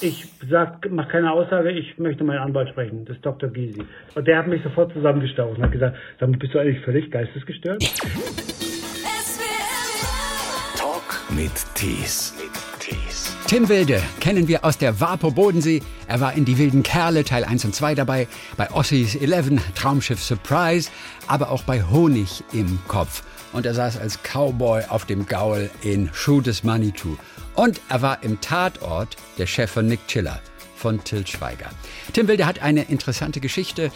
ich sag, mach keine Aussage, ich möchte meinen Anwalt sprechen, das ist Dr. Gysi. Und der hat mich sofort zusammengestaucht und hat gesagt, dann bist du eigentlich völlig geistesgestört? Talk mit Tees. Tim Wilde kennen wir aus der Vapo Bodensee. Er war in Die wilden Kerle Teil 1 und 2 dabei, bei Ossies 11, Traumschiff Surprise, aber auch bei Honig im Kopf. Und er saß als Cowboy auf dem Gaul in Shoot is Money Too. Und er war im Tatort der Chef von Nick Chiller von Till Schweiger. Tim Wilde hat eine interessante Geschichte.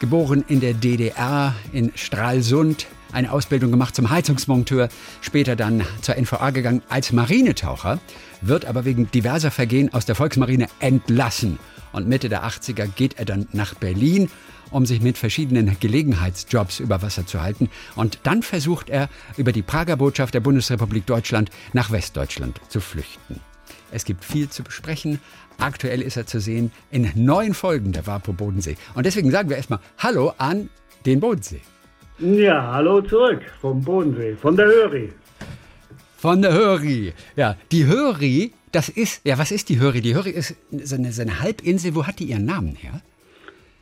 Geboren in der DDR in Stralsund, eine Ausbildung gemacht zum Heizungsmonteur, später dann zur NVA gegangen als Marinetaucher, wird aber wegen diverser Vergehen aus der Volksmarine entlassen. Und Mitte der 80er geht er dann nach Berlin, um sich mit verschiedenen Gelegenheitsjobs über Wasser zu halten. Und dann versucht er, über die Prager Botschaft der Bundesrepublik Deutschland nach Westdeutschland zu flüchten. Es gibt viel zu besprechen. Aktuell ist er zu sehen in neun Folgen der Wapo Bodensee. Und deswegen sagen wir erstmal Hallo an den Bodensee. Ja, hallo zurück vom Bodensee, von der Höri. Von der Höri. Ja, die Höri, das ist, ja, was ist die Höri? Die Höri ist so eine, so eine Halbinsel. Wo hat die ihren Namen her?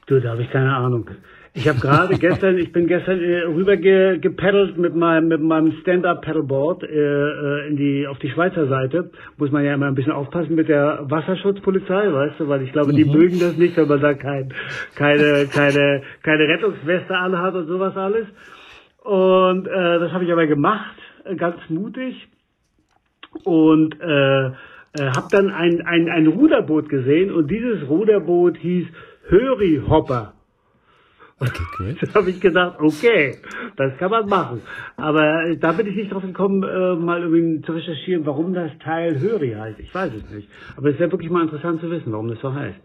Du, da habe ich keine Ahnung. Ich habe gerade gestern, ich bin gestern äh, rüber ge, gepaddelt mit meinem mit meinem Stand-up Paddleboard äh, äh, in die auf die Schweizer Seite. Muss man ja immer ein bisschen aufpassen mit der Wasserschutzpolizei, weißt du, weil ich glaube, die mhm. mögen das nicht, wenn man da kein, keine keine keine Rettungsweste anhat und sowas alles. Und äh, das habe ich aber gemacht, äh, ganz mutig und äh, äh, habe dann ein, ein ein Ruderboot gesehen und dieses Ruderboot hieß Höri Hopper. Okay, cool. Da habe ich gedacht, okay, das kann man machen. Aber da bin ich nicht drauf gekommen, äh, mal irgendwie zu recherchieren, warum das Teil Höri heißt. Ich weiß es nicht. Aber es wäre wirklich mal interessant zu wissen, warum das so heißt.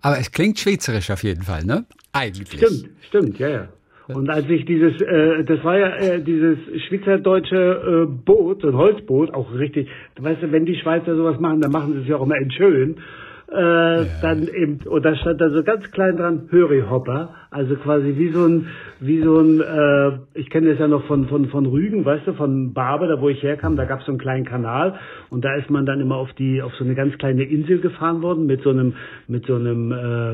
Aber es klingt schweizerisch auf jeden Fall, ne? Eigentlich. Stimmt, stimmt, ja, ja. Und als ich dieses, äh, das war ja äh, dieses schweizerdeutsche äh, Boot, ein Holzboot, auch richtig, weißt du, wenn die Schweizer sowas machen, dann machen sie es ja auch immer in schön äh, ja. dann eben, und da stand da so ganz klein dran, Höri-Hopper, also quasi wie so ein, wie so ein, äh, ich kenne das ja noch von, von, von Rügen, weißt du, von Barbe, da wo ich herkam, da gab es so einen kleinen Kanal und da ist man dann immer auf die, auf so eine ganz kleine Insel gefahren worden mit so einem, mit so einem äh,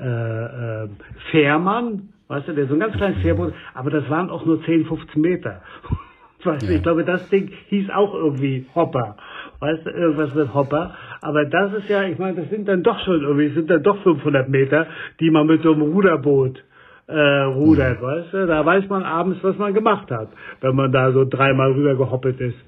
äh, äh, Fährmann, weißt du, der so ein ganz kleines Fährboot, aber das waren auch nur 10, 15 Meter. Weißt du, ich glaube, das Ding hieß auch irgendwie Hopper. Weißt du, irgendwas mit Hopper. Aber das ist ja, ich meine, das sind dann doch schon irgendwie, sind dann doch 500 Meter, die man mit so einem Ruderboot äh, rudert, mhm. weißt du? Da weiß man abends, was man gemacht hat, wenn man da so dreimal rüber gehoppelt ist.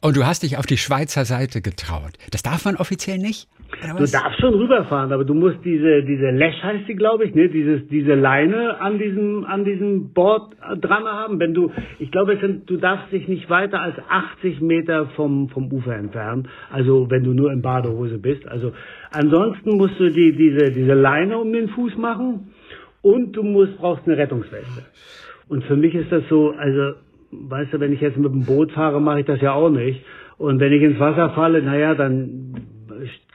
Und du hast dich auf die Schweizer Seite getraut. Das darf man offiziell nicht? Du darfst schon rüberfahren, aber du musst diese, diese Lash heißt die, glaube ich, ne, dieses, diese Leine an diesem, an diesem Board dran haben. Wenn du, ich glaube, sind, du darfst dich nicht weiter als 80 Meter vom, vom Ufer entfernen. Also, wenn du nur in Badehose bist. Also, ansonsten musst du die, diese, diese Leine um den Fuß machen und du musst, brauchst eine Rettungsweste. Und für mich ist das so, also, weißt du, wenn ich jetzt mit dem Boot fahre, mache ich das ja auch nicht. Und wenn ich ins Wasser falle, naja, dann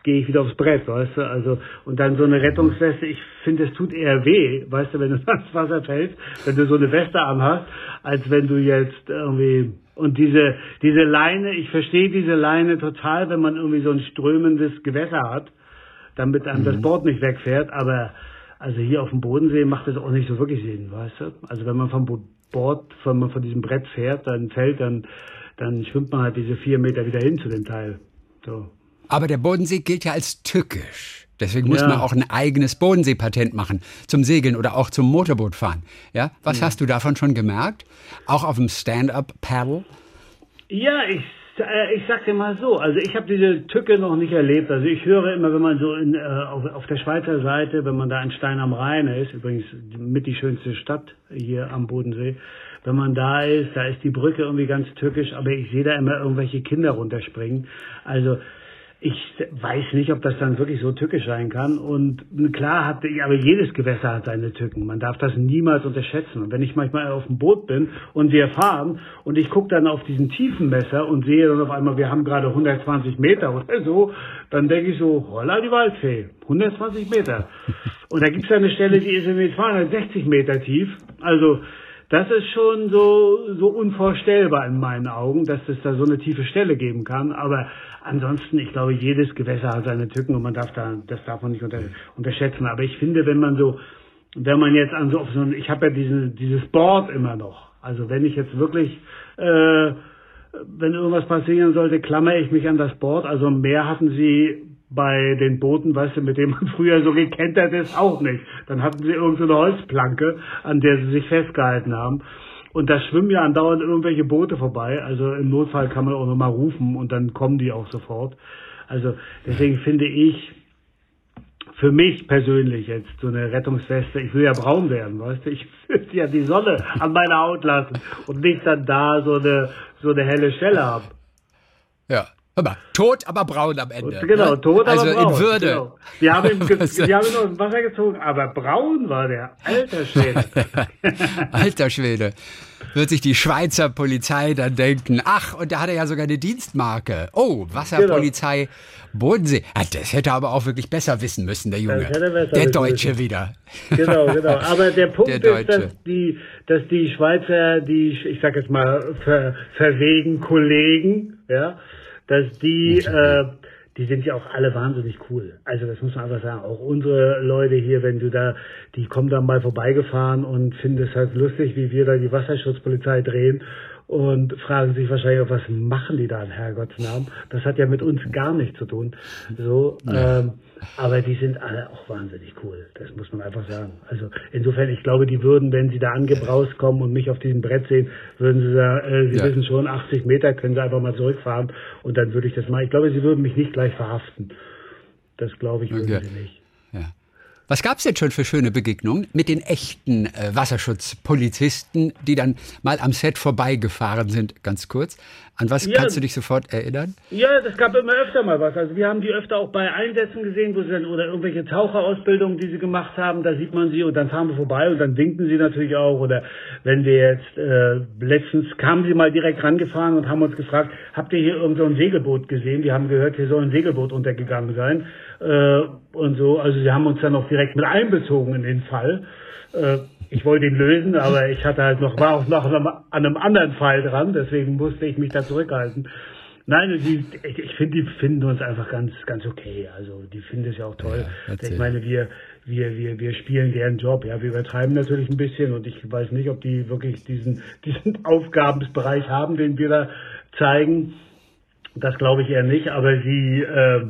gehe ich wieder aufs Brett, weißt du, also, und dann so eine Rettungsweste, ich finde, es tut eher weh, weißt du, wenn du ins Wasser fällst, wenn du so eine Weste anhast, als wenn du jetzt irgendwie, und diese, diese Leine, ich verstehe diese Leine total, wenn man irgendwie so ein strömendes Gewässer hat, damit einem mhm. das Board nicht wegfährt, aber, also hier auf dem Bodensee macht das auch nicht so wirklich Sinn, weißt du, also wenn man vom Board, wenn man von diesem Brett fährt, dann fällt, dann, dann schwimmt man halt diese vier Meter wieder hin zu dem Teil, so. Aber der Bodensee gilt ja als tückisch. Deswegen muss ja. man auch ein eigenes Bodenseepatent machen zum Segeln oder auch zum Motorbootfahren. Ja, was ja. hast du davon schon gemerkt? Auch auf dem Stand-up-Paddle? Ja, ich äh, ich sag dir mal so, also ich habe diese Tücke noch nicht erlebt. Also ich höre immer, wenn man so in, äh, auf, auf, der Schweizer Seite, wenn man da in Stein am Rhein ist, übrigens mit die schönste Stadt hier am Bodensee, wenn man da ist, da ist die Brücke irgendwie ganz tückisch, aber ich sehe da immer irgendwelche Kinder runterspringen. Also ich weiß nicht, ob das dann wirklich so tückisch sein kann. Und klar hat, aber jedes Gewässer hat seine Tücken. Man darf das niemals unterschätzen. Und wenn ich manchmal auf dem Boot bin und wir fahren und ich gucke dann auf diesen Tiefenmesser und sehe dann auf einmal, wir haben gerade 120 Meter oder so, dann denke ich so, holla die Waldfee, 120 Meter. Und da gibt es eine Stelle, die ist irgendwie 260 Meter tief. Also das ist schon so, so unvorstellbar in meinen Augen, dass es da so eine tiefe Stelle geben kann. Aber ansonsten, ich glaube, jedes Gewässer hat seine Tücken und man darf da, das darf man nicht unter, unterschätzen. Aber ich finde, wenn man so, wenn man jetzt an so, auf so ich habe ja diese, dieses Board immer noch. Also wenn ich jetzt wirklich, äh, wenn irgendwas passieren sollte, klammere ich mich an das Board. Also mehr hatten sie bei den Booten, weißt du, mit dem man früher so gekentert ist, auch nicht. Dann hatten sie irgendeine so Holzplanke, an der sie sich festgehalten haben. Und da schwimmen ja andauernd irgendwelche Boote vorbei. Also im Notfall kann man auch nochmal rufen und dann kommen die auch sofort. Also deswegen finde ich, für mich persönlich jetzt so eine Rettungsweste, ich will ja braun werden, weißt du, ich will ja die Sonne an meiner Haut lassen und nicht dann da so eine, so eine helle Stelle haben. Ja, Hör mal, tot, aber braun am Ende. Genau, ne? tot, also aber braun. in Würde. Genau. Wir haben ihn, wir haben ihn aus dem Wasser gezogen, aber braun war der. Alter Schwede. Alter Schwede. Wird sich die Schweizer Polizei dann denken, ach, und da hat er ja sogar eine Dienstmarke. Oh, Wasserpolizei genau. Bodensee. Ja, das hätte er aber auch wirklich besser wissen müssen, der Junge. der Deutsche müssen. wieder. Genau, genau. Aber der Punkt der ist, dass die, dass die Schweizer, die, ich sag jetzt mal, ver, verwegen Kollegen, ja, dass die, äh, die sind ja auch alle wahnsinnig cool. Also das muss man einfach sagen. Auch unsere Leute hier, wenn du da, die kommen dann mal vorbeigefahren und finden es halt lustig, wie wir da die Wasserschutzpolizei drehen und fragen sich wahrscheinlich auch, was machen die da in Herrgottsnamen? Das hat ja mit uns gar nichts zu tun. So, ja. ähm, aber die sind alle auch wahnsinnig cool. Das muss man einfach sagen. Also insofern, ich glaube, die würden, wenn sie da angebraust kommen und mich auf diesem Brett sehen, würden sie sagen, äh, sie ja. wissen schon, 80 Meter können sie einfach mal zurückfahren und dann würde ich das mal. Ich glaube, sie würden mich nicht gleich verhaften. Das glaube ich würden okay. sie nicht. Was gab es denn schon für schöne Begegnungen mit den echten äh, Wasserschutzpolizisten, die dann mal am Set vorbeigefahren sind? Ganz kurz. An was ja, kannst du dich sofort erinnern? Ja, das gab immer öfter mal was. Also wir haben die öfter auch bei Einsätzen gesehen, wo sie dann oder irgendwelche Taucherausbildungen, die sie gemacht haben, da sieht man sie und dann fahren wir vorbei und dann winken sie natürlich auch. Oder wenn wir jetzt äh, letztens kamen sie mal direkt rangefahren und haben uns gefragt, habt ihr hier irgend so ein Segelboot gesehen? Wir haben gehört, hier soll ein Segelboot untergegangen sein äh, und so. Also sie haben uns dann auch direkt mit einbezogen in den Fall. Äh, ich wollte ihn lösen, aber ich hatte halt noch, war auch noch an einem anderen Fall dran, deswegen musste ich mich da zurückhalten. Nein, die, ich, ich finde, die finden uns einfach ganz, ganz okay. Also die finden es ja auch toll. Ja, ich meine, wir, wir, wir, wir spielen deren Job. Ja, wir übertreiben natürlich ein bisschen und ich weiß nicht, ob die wirklich diesen, diesen Aufgabensbereich haben, den wir da zeigen. Das glaube ich eher nicht, aber sie, äh,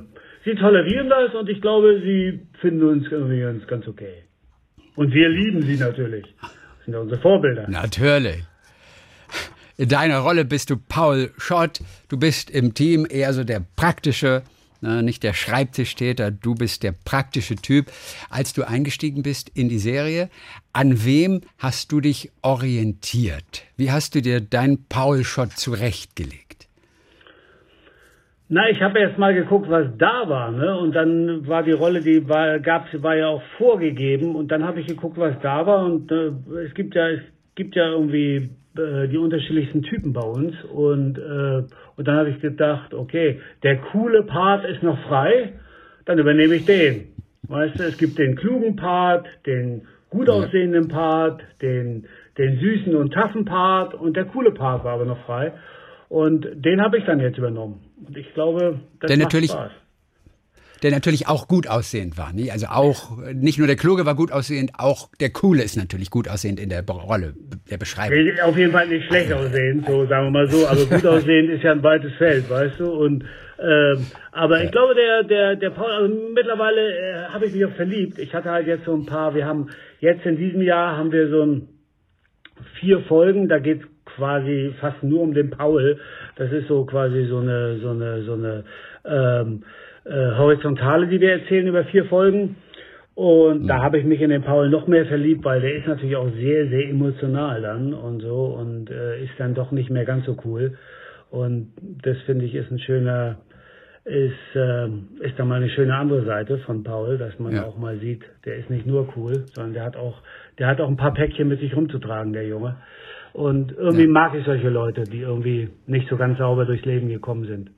sie tolerieren das und ich glaube, sie finden uns ganz, ganz okay. Und wir lieben sie natürlich. Das sind ja unsere Vorbilder. Natürlich. In deiner Rolle bist du Paul Schott. Du bist im Team eher so der praktische, ne, nicht der Schreibtischtäter. Du bist der praktische Typ. Als du eingestiegen bist in die Serie, an wem hast du dich orientiert? Wie hast du dir dein Paul Schott zurechtgelegt? Na, ich habe erst mal geguckt, was da war, ne? Und dann war die Rolle, die war, gab's, war ja auch vorgegeben. Und dann habe ich geguckt, was da war. Und äh, es gibt ja, es gibt ja irgendwie äh, die unterschiedlichsten Typen bei uns. Und äh, und dann habe ich gedacht, okay, der coole Part ist noch frei, dann übernehme ich den. Weißt du, es gibt den klugen Part, den gut aussehenden Part, den den süßen und taffen Part und der coole Part war aber noch frei. Und den habe ich dann jetzt übernommen. Und ich glaube, das der macht natürlich, Spaß. Der natürlich auch gut aussehend war. Nicht? Also auch, nicht nur der Kluge war gut aussehend, auch der Coole ist natürlich gut aussehend in der Rolle, der Beschreibung. Auf jeden Fall nicht schlecht aussehend, so sagen wir mal so. Aber gut aussehend ist ja ein weites Feld, weißt du. Und ähm, aber ja. ich glaube, der, der, der Paul, also mittlerweile äh, habe ich mich auch verliebt. Ich hatte halt jetzt so ein paar, wir haben jetzt in diesem Jahr haben wir so ein vier Folgen, da geht quasi fast nur um den Paul. Das ist so quasi so eine, so eine, so eine ähm, äh, Horizontale, die wir erzählen über vier Folgen. Und mhm. da habe ich mich in den Paul noch mehr verliebt, weil der ist natürlich auch sehr, sehr emotional dann und so und äh, ist dann doch nicht mehr ganz so cool. Und das finde ich ist ein schöner, ist, äh, ist dann mal eine schöne andere Seite von Paul, dass man ja. auch mal sieht, der ist nicht nur cool, sondern der hat auch, der hat auch ein paar Päckchen mit sich rumzutragen, der Junge. Und irgendwie ja. mag ich solche Leute, die irgendwie nicht so ganz sauber durchs Leben gekommen sind.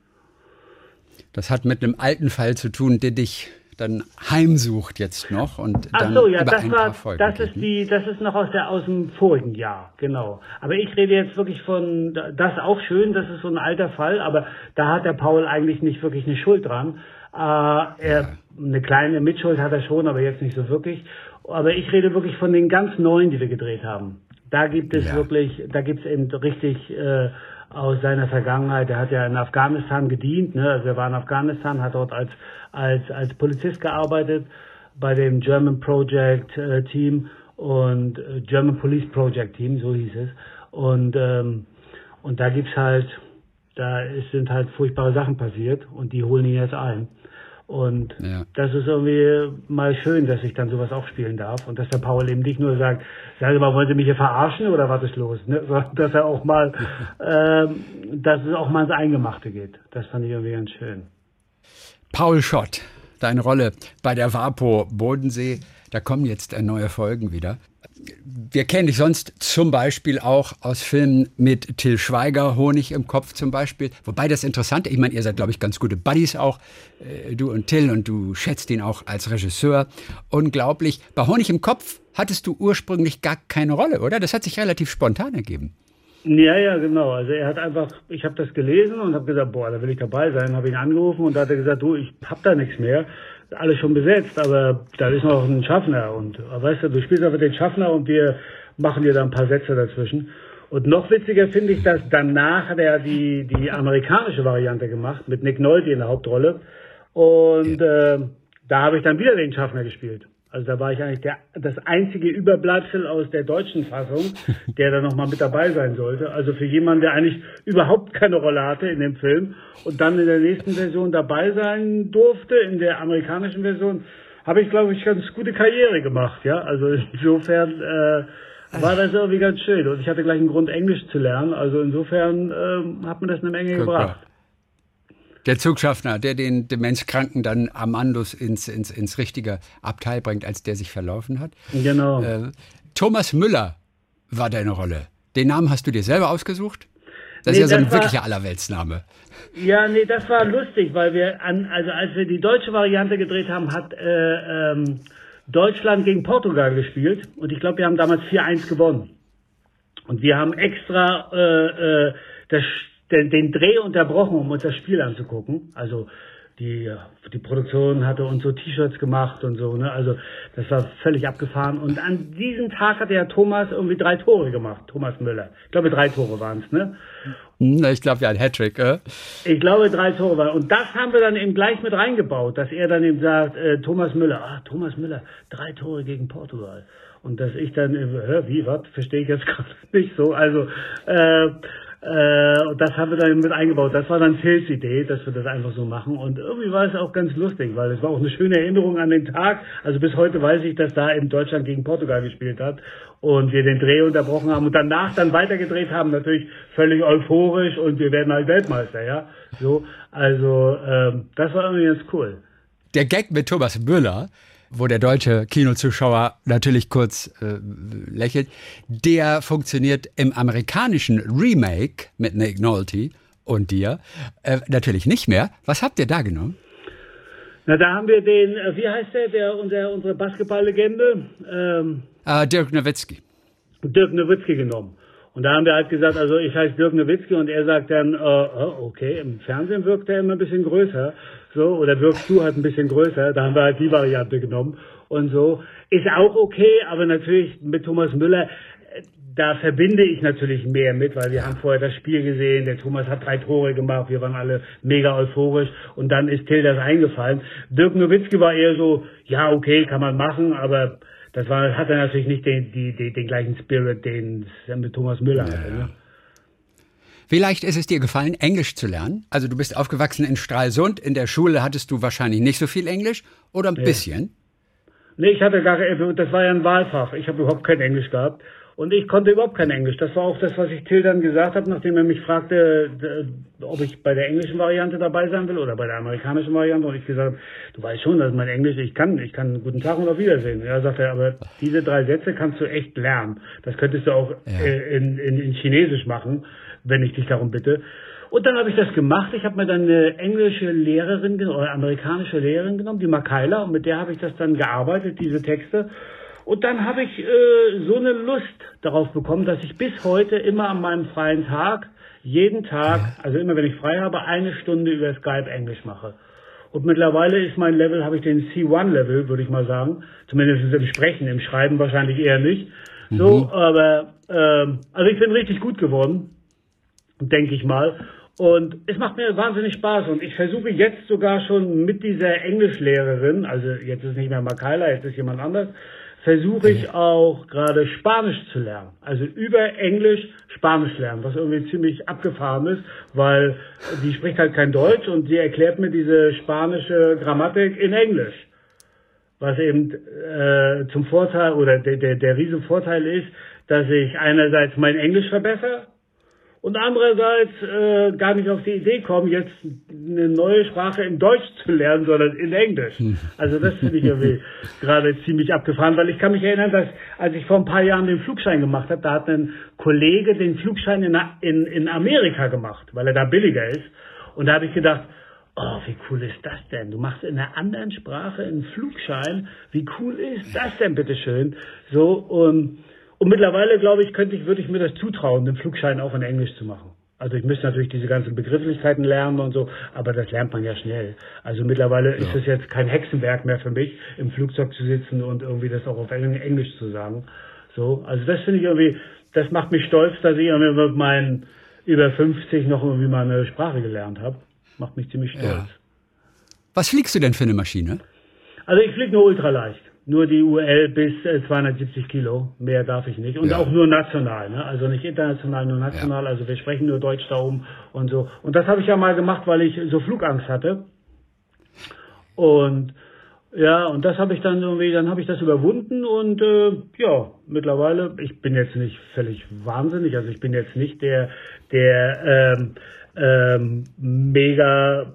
Das hat mit einem alten Fall zu tun, der dich dann heimsucht jetzt noch und Ach dann so, ja, über das ein war, paar Folgen das ist die, das ist noch aus der, aus dem vorigen Jahr, genau. Aber ich rede jetzt wirklich von, das ist auch schön, das ist so ein alter Fall, aber da hat der Paul eigentlich nicht wirklich eine Schuld dran. Äh, er, eine kleine Mitschuld hat er schon, aber jetzt nicht so wirklich. Aber ich rede wirklich von den ganz neuen, die wir gedreht haben. Da gibt es Ja. wirklich, da gibt es eben richtig äh, aus seiner Vergangenheit. Er hat ja in Afghanistan gedient, ne? also er war in Afghanistan, hat dort als als als Polizist gearbeitet bei dem German Project äh, Team und äh, German Police Project Team, so hieß es. Und ähm, und da gibt's halt, da ist, sind halt furchtbare Sachen passiert und die holen ihn jetzt ein. Und Ja. das ist irgendwie mal schön, dass ich dann sowas auch spielen darf und dass der Paul eben nicht nur sagt, sagen Sie mal, wollen Sie mich hier verarschen oder was ist los? Ne? Sondern dass er auch mal, ähm, dass es auch mal ins Eingemachte geht. Das fand ich irgendwie ganz schön. Paul Schott, deine Rolle bei der WAPO Bodensee, da kommen jetzt neue Folgen wieder. Wir kennen dich sonst zum Beispiel auch aus Filmen mit Till Schweiger, Honig im Kopf zum Beispiel. Wobei das Interessante, ich meine, ihr seid, glaube ich, ganz gute Buddies auch, äh, du und Till, und du schätzt ihn auch als Regisseur. Unglaublich. Bei Honig im Kopf hattest du ursprünglich gar keine Rolle, oder? Das hat sich relativ spontan ergeben. Ja, ja, genau. Also er hat einfach, ich habe das gelesen und habe gesagt, boah, da will ich dabei sein. Habe ihn angerufen und da hat er gesagt, du, ich hab da nichts mehr. Alles schon besetzt, aber da ist noch ein Schaffner und weißt du, du spielst einfach den Schaffner und wir machen dir da ein paar Sätze dazwischen. Und noch witziger finde ich, dass danach hat er die, die amerikanische Variante gemacht mit Nick Nolte in der Hauptrolle. Und äh, da habe ich dann wieder den Schaffner gespielt. Also da war ich eigentlich der, das einzige Überbleibsel aus der deutschen Fassung, der da nochmal mit dabei sein sollte. Also für jemanden, der eigentlich überhaupt keine Rolle hatte in dem Film und dann in der nächsten Version dabei sein durfte, in der amerikanischen Version, habe ich, glaube ich, ganz gute Karriere gemacht. Ja, Also insofern äh, war das irgendwie ganz schön. Und ich hatte gleich einen Grund, Englisch zu lernen. Also insofern ähm, hat mir das eine Menge mal. gebracht. Der Zugschaffner, der den Demenzkranken dann Amandus ins, ins, ins richtige Abteil bringt, als der sich verlaufen hat. Genau. Äh, Thomas Müller war deine Rolle. Den Namen hast du dir selber ausgesucht? Das Nee, ist ja so ein war- wirklicher Allerweltsname. Ja, nee, das war lustig, weil wir an, also als wir die deutsche Variante gedreht haben, hat äh, ähm, Deutschland gegen Portugal gespielt und ich glaube, wir haben damals 4-1 gewonnen. Und wir haben extra äh, äh, das, den, den Dreh unterbrochen, um uns das Spiel anzugucken. Also die, die Produktion hatte uns so T-Shirts gemacht und so, ne? Also das war völlig abgefahren. Und an diesem Tag hatte ja Thomas irgendwie drei Tore gemacht, Thomas Müller. Ich glaube, drei Tore waren es, ne? Hm, ich glaube, ja, ein Hattrick. Äh? Ich glaube, drei Tore waren. Und das haben wir dann eben gleich mit reingebaut, dass er dann eben sagt, äh, Thomas Müller, ah, Thomas Müller, drei Tore gegen Portugal. Und dass ich dann, äh, hä, wie, was, verstehe ich jetzt gerade nicht so. Also, äh, äh, und das haben wir dann mit eingebaut. Das war dann Tills Idee, dass wir das einfach so machen. Und irgendwie war es auch ganz lustig, weil es war auch eine schöne Erinnerung an den Tag. Also bis heute weiß ich, dass da eben Deutschland gegen Portugal gespielt hat und wir den Dreh unterbrochen haben und danach dann weitergedreht haben, natürlich völlig euphorisch und wir werden halt Weltmeister, ja. So, also ähm, das war irgendwie ganz cool. Der Gag mit Thomas Müller, wo der deutsche Kinozuschauer natürlich kurz äh, lächelt, der funktioniert im amerikanischen Remake mit Nick Nolte und dir äh, natürlich nicht mehr. Was habt ihr da genommen? Na, da haben wir den, äh, wie heißt der, der unser, unsere Basketballlegende, ähm, Äh, Dirk Nowitzki. Dirk Nowitzki genommen. Und da haben wir halt gesagt, also ich heiße Dirk Nowitzki und er sagt dann, äh, oh, okay, im Fernsehen wirkt er immer ein bisschen größer, so, oder wirkst du halt ein bisschen größer, da haben wir halt die Variante genommen und so. Ist auch okay, aber natürlich mit Thomas Müller, äh, da verbinde ich natürlich mehr mit, weil wir haben vorher das Spiel gesehen, der Thomas hat drei Tore gemacht, wir waren alle mega euphorisch und dann ist Till das eingefallen. Dirk Nowitzki war eher so, ja, okay, kann man machen, aber das war, hat er natürlich nicht den, die, die, den gleichen Spirit, den es mit Thomas Müller hatte. Ne? Wie leicht ist es dir gefallen, Englisch zu lernen? Also du bist aufgewachsen in Stralsund. In der Schule hattest du wahrscheinlich nicht so viel Englisch oder ein bisschen? Nee, ich hatte gar das war ja ein Wahlfach. Ich habe überhaupt kein Englisch gehabt. Und ich konnte überhaupt kein Englisch. Das war auch das, was ich Till dann gesagt habe, nachdem er mich fragte, ob ich bei der englischen Variante dabei sein will oder bei der amerikanischen Variante. Und ich gesagt habe, du weißt schon, dass mein Englisch, ich kann, ich kann guten Tag und auf Wiedersehen. Ja, sagt er, aber diese drei Sätze kannst du echt lernen. Das könntest du auch Ja. äh, in, in, in Chinesisch machen, wenn ich dich darum bitte. Und dann habe ich das gemacht. Ich habe mir dann eine englische Lehrerin oder amerikanische Lehrerin genommen, die Makaila, und mit der habe ich das dann gearbeitet, diese Texte. Und dann habe ich äh, so eine Lust darauf bekommen, dass ich bis heute immer an meinem freien Tag, jeden Tag, also immer wenn ich frei habe, eine Stunde über Skype Englisch mache. Und mittlerweile ist mein Level, habe ich den C1-Level, würde ich mal sagen. Zumindest im Sprechen, im Schreiben wahrscheinlich eher nicht. So, mhm. aber ähm, also ich bin richtig gut geworden, denke ich mal. Und es macht mir wahnsinnig Spaß. Und ich versuche jetzt sogar schon mit dieser Englischlehrerin, also jetzt ist nicht mehr Makaila, jetzt ist jemand anders, versuche ich auch gerade Spanisch zu lernen. Also über Englisch Spanisch lernen, was irgendwie ziemlich abgefahren ist, weil die spricht halt kein Deutsch und sie erklärt mir diese spanische Grammatik in Englisch. Was eben äh, zum Vorteil oder der, der, der riesen Vorteil ist, dass ich einerseits mein Englisch verbessere und andererseits äh, gar nicht auf die Idee kommen, jetzt eine neue Sprache in Deutsch zu lernen, sondern in Englisch. Also das finde ich irgendwie gerade ziemlich abgefahren, weil ich kann mich erinnern, dass als ich vor ein paar Jahren den Flugschein gemacht habe, da hat ein Kollege den Flugschein in, in, in Amerika gemacht, weil er da billiger ist. Und da habe ich gedacht, oh, wie cool ist das denn? Du machst in einer anderen Sprache einen Flugschein. Wie cool ist das denn, bitteschön? So, und und mittlerweile, glaube ich, könnte ich, würde ich mir das zutrauen, den Flugschein auch in Englisch zu machen. Also ich müsste natürlich diese ganzen Begrifflichkeiten lernen und so, aber das lernt man ja schnell. Also mittlerweile ja. ist es jetzt kein Hexenwerk mehr für mich, im Flugzeug zu sitzen und irgendwie das auch auf Englisch zu sagen. So, also das finde ich irgendwie, das macht mich stolz, dass ich irgendwie mit meinen über 50 noch irgendwie mal eine Sprache gelernt habe. Macht mich ziemlich stolz. Ja. Was fliegst du denn für eine Maschine? Also ich fliege nur ultraleicht nur die UL bis 270 äh, Kilo. Mehr darf ich nicht. Und ja. auch nur national, ne? also nicht international, nur national. Ja. Also wir sprechen nur Deutsch da oben und so. Und das habe ich ja mal gemacht, weil ich so Flugangst hatte. Und ja, und das habe ich dann irgendwie, dann habe ich das überwunden und äh, ja, mittlerweile, ich bin jetzt nicht völlig wahnsinnig, also ich bin jetzt nicht der, der ähm, ähm, mega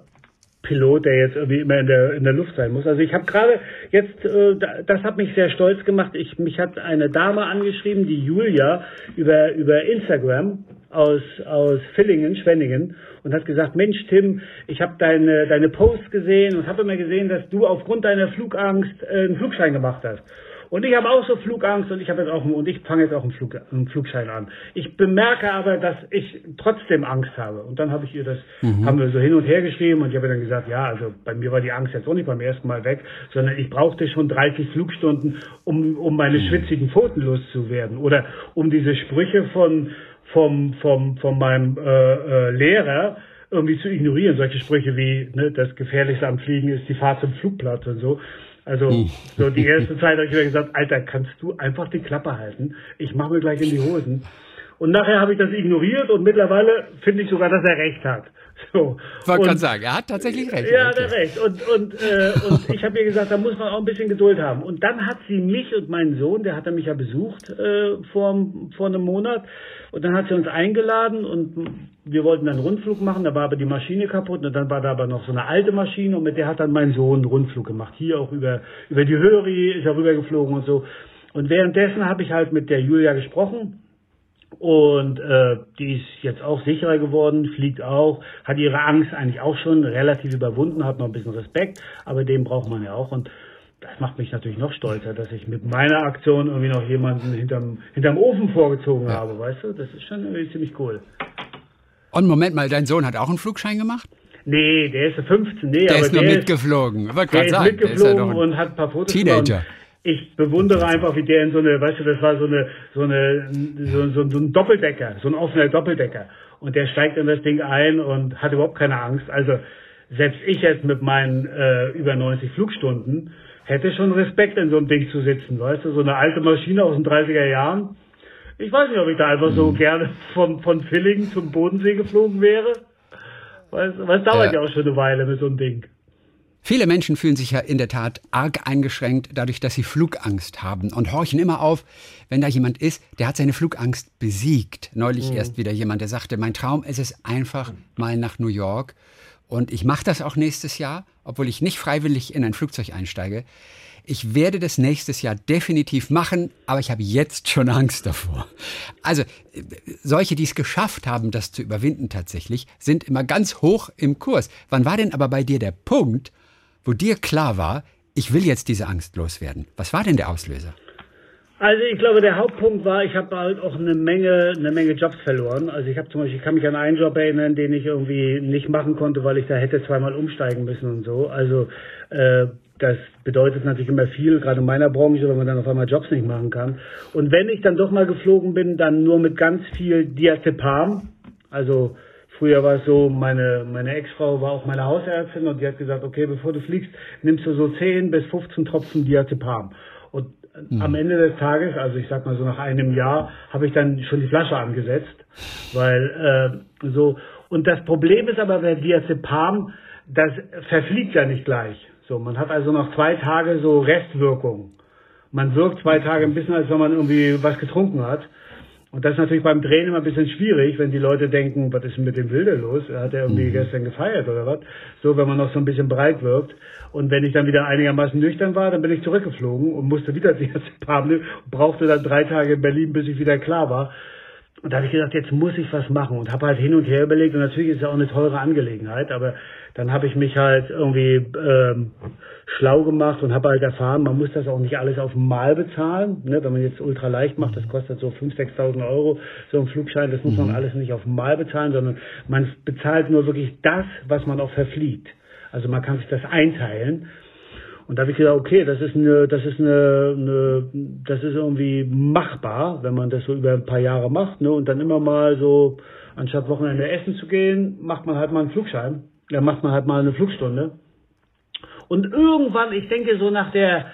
Pilot, der jetzt irgendwie immer in der, in der Luft sein muss. Also ich habe gerade jetzt, äh, das hat mich sehr stolz gemacht. Ich, mich hat eine Dame angeschrieben, die Julia, über, über Instagram aus, aus Villingen, Schwenningen, und hat gesagt, Mensch Tim, ich habe deine, deine Posts gesehen und habe immer gesehen, dass du aufgrund deiner Flugangst äh, einen Flugschein gemacht hast. Und ich habe auch so Flugangst und ich habe jetzt auch und ich fange jetzt auch einen, Flug, einen, Flugschein an. Ich bemerke aber, dass ich trotzdem Angst habe. Und dann habe ich ihr das, mhm. haben wir so hin und her geschrieben und ich habe dann gesagt, ja, also bei mir war die Angst jetzt auch nicht beim ersten Mal weg, sondern ich brauchte schon 30 Flugstunden, um, um meine mhm. schwitzigen Pfoten loszuwerden. Oder um diese Sprüche von, vom, vom, von meinem äh, äh, Lehrer, irgendwie zu ignorieren. Solche Sprüche wie, ne, das Gefährlichste am Fliegen ist die Fahrt zum Flugplatz und so. Also hm. so die erste Zeit habe ich mir gesagt, Alter, kannst du einfach die Klappe halten? Ich mache mir gleich in die Hosen. Und nachher habe ich das ignoriert und mittlerweile finde ich sogar, dass er recht hat. So. Wollte gerade sagen, er hat tatsächlich recht. Ja, er hat recht. Und, und, äh, und ich habe ihr gesagt, da muss man auch ein bisschen Geduld haben. Und dann hat sie mich und meinen Sohn, der hat er mich ja besucht äh, vor, vor einem Monat, und dann hat sie uns eingeladen und wir wollten einen Rundflug machen, da war aber die Maschine kaputt und dann war da aber noch so eine alte Maschine und mit der hat dann mein Sohn einen Rundflug gemacht. Hier auch über, über die Höri ist er rübergeflogen und so. Und währenddessen habe ich halt mit der Julia gesprochen und äh, die ist jetzt auch sicherer geworden, fliegt auch, hat ihre Angst eigentlich auch schon relativ überwunden, hat noch ein bisschen Respekt, aber den braucht man ja auch. Und das macht mich natürlich noch stolzer, dass ich mit meiner Aktion irgendwie noch jemanden hinterm, hinterm Ofen vorgezogen ja. habe, weißt du? Das ist schon irgendwie ziemlich cool. Und Moment mal, dein Sohn hat auch einen Flugschein gemacht? Nee, der ist 15. Nee, der ist nur mitgeflogen. Ist, der ist mitgeflogen ist ja und hat ein paar Fotos Teenager. Gemacht. Ich bewundere einfach, wie der in so eine, weißt du, das war so eine, so eine, so, so, so ein Doppeldecker, so ein offener Doppeldecker. Und der steigt in das Ding ein und hat überhaupt keine Angst. Also selbst ich jetzt mit meinen äh, über 90 Flugstunden hätte schon Respekt, in so einem Ding zu sitzen, weißt du, so eine alte Maschine aus den 30er Jahren. Ich weiß nicht, ob ich da einfach so mhm. gerne von, von Villingen zum Bodensee geflogen wäre. Weil es dauert ja. ja auch schon eine Weile mit so einem Ding. Viele Menschen fühlen sich ja in der Tat arg eingeschränkt, dadurch, dass sie Flugangst haben und horchen immer auf, wenn da jemand ist, der hat seine Flugangst besiegt. Neulich mhm. erst wieder jemand, der sagte, mein Traum ist es einfach mal nach New York und ich mache das auch nächstes Jahr, obwohl ich nicht freiwillig in ein Flugzeug einsteige. Ich werde das nächstes Jahr definitiv machen, aber ich habe jetzt schon Angst davor. Also solche, die es geschafft haben, das zu überwinden tatsächlich, sind immer ganz hoch im Kurs. Wann war denn aber bei dir der Punkt, wo dir klar war, ich will jetzt diese Angst loswerden? Was war denn der Auslöser? Also ich glaube, der Hauptpunkt war, ich habe halt auch eine Menge, eine Menge Jobs verloren. Also ich habe zum Beispiel, ich kann mich an einen Job erinnern, den ich irgendwie nicht machen konnte, weil ich da hätte zweimal umsteigen müssen und so. Also äh, das bedeutet natürlich immer viel, gerade in meiner Branche, wenn man dann auf einmal Jobs nicht machen kann. Und wenn ich dann doch mal geflogen bin, dann nur mit ganz viel Diazepam. Also früher war es so, meine, meine Ex-Frau war auch meine Hausärztin und die hat gesagt, okay, bevor du fliegst, nimmst du so 10 bis 15 Tropfen Diazepam. Und mhm. am Ende des Tages, also ich sag mal so nach einem Jahr, habe ich dann schon die Flasche angesetzt, weil äh, so und das Problem ist aber bei Diazepam, das verfliegt ja nicht gleich. So, man hat also noch zwei Tage so Restwirkung. Man wirkt zwei Tage ein bisschen, als wenn man irgendwie was getrunken hat. Und das ist natürlich beim Drehen immer ein bisschen schwierig, wenn die Leute denken, was ist denn mit dem Wilde los? Hat er irgendwie mhm. gestern gefeiert oder was? So, wenn man noch so ein bisschen breit wirkt. Und wenn ich dann wieder einigermaßen nüchtern war, dann bin ich zurückgeflogen und musste wieder die erste Pablo und brauchte dann drei Tage in Berlin, bis ich wieder klar war. Und da habe ich gedacht, jetzt muss ich was machen und habe halt hin und her überlegt. Und natürlich ist es ja auch eine teure Angelegenheit, aber dann habe ich mich halt irgendwie ähm, schlau gemacht und habe halt erfahren, man muss das auch nicht alles auf Mal bezahlen. Ne? Wenn man jetzt ultra leicht macht, das kostet so 5.000, 6.000 Euro, so ein Flugschein, das muss man mhm. alles nicht auf Mal bezahlen, sondern man bezahlt nur wirklich das, was man auch verfliegt. Also man kann sich das einteilen. Und da habe ich gedacht, okay, das ist eine, das ist eine, eine, das ist irgendwie machbar, wenn man das so über ein paar Jahre macht, ne? Und dann immer mal so, anstatt Wochenende essen zu gehen, macht man halt mal einen Flugschein da macht man halt mal eine Flugstunde. Und irgendwann, ich denke so nach der